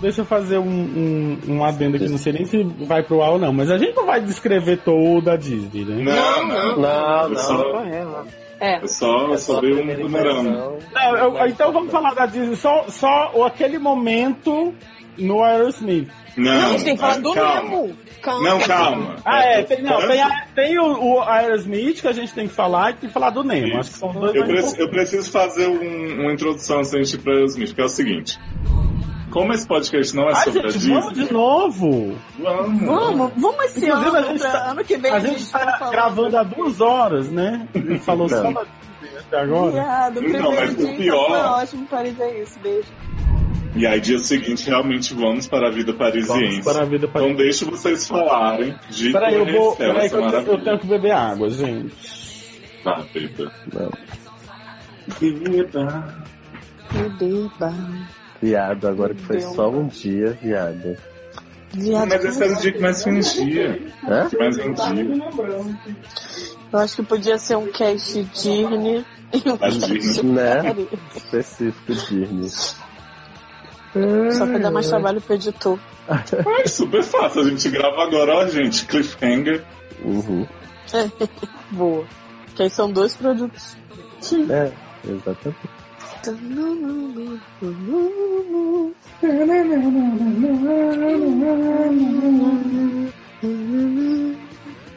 Deixa eu fazer um, um, um adendo aqui, não sei nem se vai pro ar ou não, mas a gente não vai descrever toda a Disney, né? Não, não. Não, não, só- correndo. É. Eu só, eu só dei um. Não, então vamos falar da Disney, só, só o- aquele momento no Aerosmith. Não, Não, a gente tem que falar ah, do calma. Nemo. Calma. Não, calma. Ah, é, tem, não, tem, a- tem o, o Aerosmith que a gente tem que falar e tem que falar do Nemo. Acho que são dois Eu, preci- eu preciso fazer um- uma introdução antes da gente ir pra Smith, que é o seguinte. Como esse podcast não é Ai, sobre a gente, Disney, vamos de novo. vamos. Vamos, vamos esse Inclusive, ano, a gente pra tá- ano que vem A gente vai tá falar. gravando há duas horas, né? A gente falou só da Disney até agora. Viado, Não, mas o dia pior- foi ótimo, Paris é isso, beijo. E aí, dia seguinte, realmente vamos para a vida parisiense. Vamos para a vida Então parisiense. deixa vocês falarem de Peraí, eu vou. Peraí, que eu, eu tenho que beber água, gente. Tá, Peter. Não. Vida. Viado, agora que foi só um dia, viado. Viado, Mas esse era o dia que mais fingia. Hã? Que mais vendia. Eu acho que podia ser um cast Disney e um cast. Né? Específico Disney. Só pra dar mais trabalho pro editor. É super fácil. A gente grava agora, ó, gente. Cliffhanger. Uhum. Boa. Que aí são dois produtos. É, exatamente.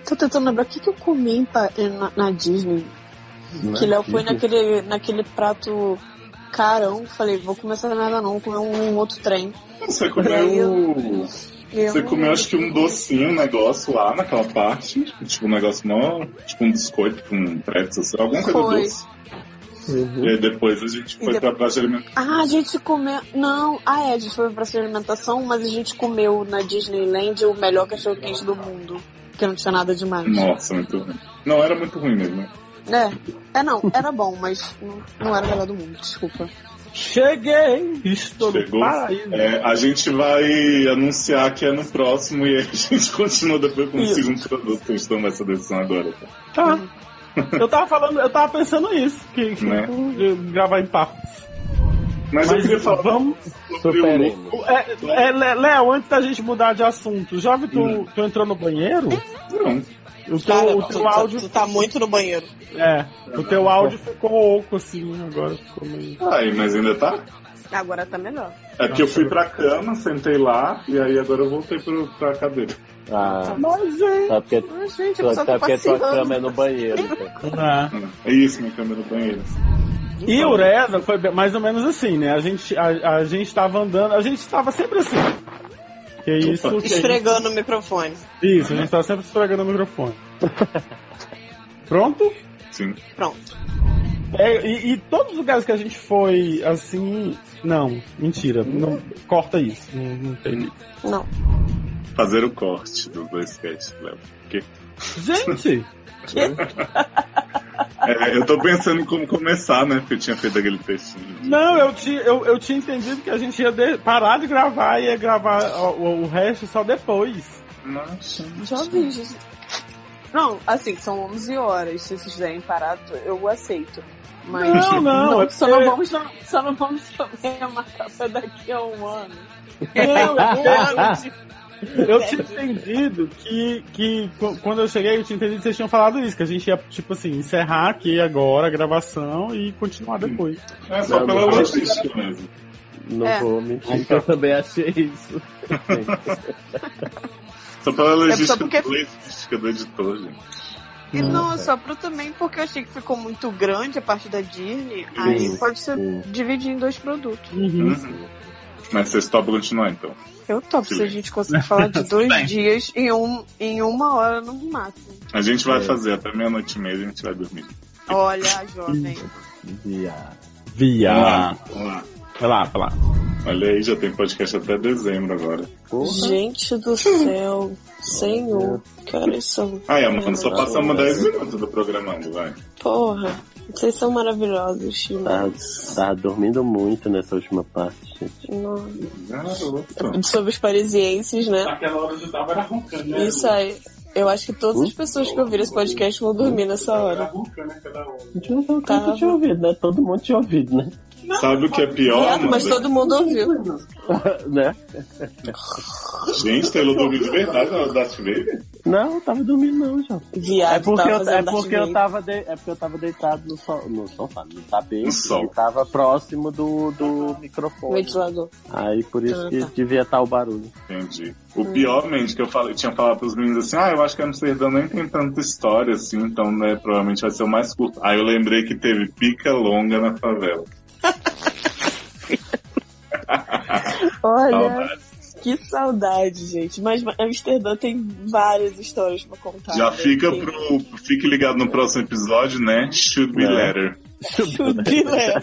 Tô tentando lembrar o que, que eu comi Pa- na, na Disney. Que Léo foi naquele, naquele prato carão. Falei, vou começar nada não, vou comer um outro trem. Você comeu. Eu- Você comeu, acho que um docinho, um negócio lá naquela parte. Tipo, um negócio mó. Tipo, um biscoito com um pretzel, alguma coisa Foi. doce. Uhum. E aí depois a gente foi E pra praça de alimentação. Ah, a gente comeu. Não, ah é, a gente foi pra essa alimentação, mas a gente comeu na Disneyland o melhor cachorro quente do mundo. Que não tinha nada demais. Nossa, muito ruim. Não, era muito ruim mesmo. né? É, é não, era bom, mas não, não era o melhor do mundo, desculpa. Cheguei! Estou Chegou. É, a gente vai anunciar que é no próximo e aí a gente continua depois com o Isso. segundo produto que a gente toma essa decisão agora. Tá? Tá. Eu tava falando, eu tava pensando isso, que, que Né? de gravar em partes. Mas, eu Mas queria falar vamos. sobre o. É, é, Léo, antes da gente mudar de assunto, já vi tu, tu entrou no banheiro? Não. O teu, o teu áudio. tá muito no banheiro. É, o teu áudio ficou oco assim, agora ficou meio. Ai, mas ainda tá? Agora tá melhor. É que eu fui pra cama, sentei lá e aí agora eu voltei pro, pra cadeira. Ah, Mas, gente. só porque, Ai, gente, só, só porque tua cama é no banheiro. então. É. É isso, minha câmera no banheiro. E o Reza foi mais ou menos assim, né? A gente, a, a gente tava andando, a gente tava sempre assim. Que isso, que a gente- Esfregando o microfone. isso, a gente tava sempre esfregando o microfone. Pronto? Sim. Pronto. É, e, e todos os lugares que a gente foi, assim. Não, mentira. Não, corta isso. Não, não tem. Não. Fazer o corte dos dois sketches, Léo. Porque Gente! é, eu tô pensando em como começar, né? Porque eu tinha feito aquele textinho. Não, eu tinha, eu, eu tinha entendido que a gente ia de- parar de gravar e ia gravar o, o- o resto só depois. Nossa. Já vi, gente. Não, assim, são 11 horas. Se vocês quiserem parar, eu aceito. Mas Não, não, é só, porque- não vamos, só, só não vamos programar café daqui a um ano. Não, ano de- Eu tinha entendido que, que qu- quando eu cheguei, eu tinha entendido que vocês tinham falado isso, que a gente ia, tipo assim, encerrar aqui agora a gravação e continuar depois. É só Não, pela não. logística mesmo. Não É. vou mentir que eu também achei isso. Só pela logística, porque- logística do editor, gente. E não, só pro também porque eu achei que ficou muito grande a parte da Disney. Aí pode ser sim. dividir em dois produtos. Uhum. Uhum. Mas vocês topam continuar então. Eu topo se a gente conseguir falar de dois dias em, um, em uma hora no máximo. A gente vai É. fazer até meia-noite e meia e a gente vai dormir. Olha, jovem. Viado. Via. Lá, vamos lá. Vai lá, vai lá. Olha aí, já tem podcast até dezembro agora. Porra. Gente do céu, Senhor, que horas são? Ai, Amanda, só passamos 10 minutos do programando, vai. Porra, vocês são maravilhosos, Tava, demais. tava dormindo muito nessa última parte, gente. Nossa. Garoto. Sobre os parisienses, né? Aquela hora eu tava era roncando, né? Isso aí. Eu acho que todas as pessoas que ouviram esse podcast vão dormir nessa hora. Tava. né? Todo mundo tinha ouvido, né? Sabe o que é pior, Viado, mas todo mundo ouviu. né? Gente, Taylor dormiu de verdade na Darth Vader? Não, eu tava dormindo não, já. Viado, É porque, tava eu, é porque eu tava de- é porque eu tava deitado no, so, no sofá, no tapete, No sol. e tava próximo do, do microfone. Ventilador. Aí por isso Ah, que tá. devia estar o barulho. Entendi. O pior, mente, que eu falei, tinha falado pros meninos assim, ah, eu acho que Amsterdã nem tem tanta história assim, então, né, provavelmente vai ser o mais curto. Aí eu lembrei que teve pica longa na favela. Olha, Saudades. que saudade, gente. Mas Amsterdã tem várias histórias pra contar. Já né? fica Tem- pro. Fique ligado no próximo episódio, né? Should be É. letter. Jubilera.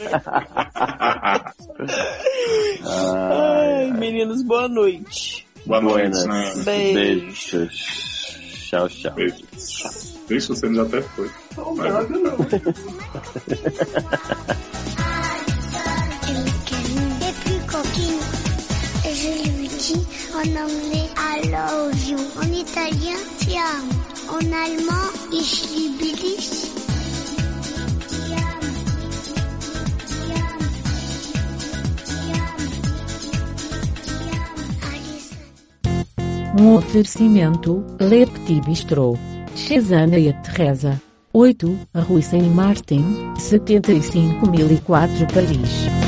Ai, meninos, boa noite. Boa noite, né? Beijo. Beijos. Tchau, tchau. Beijos. Deixa você já até foi. Mas, Les en anglais I love you. En italien, ti amo. En allemand, ich liebe dich. Um oferecimento, Le Petit Bistrot. Cesana e a Teresa. 8, Rue Saint-Martin, 75004 Paris.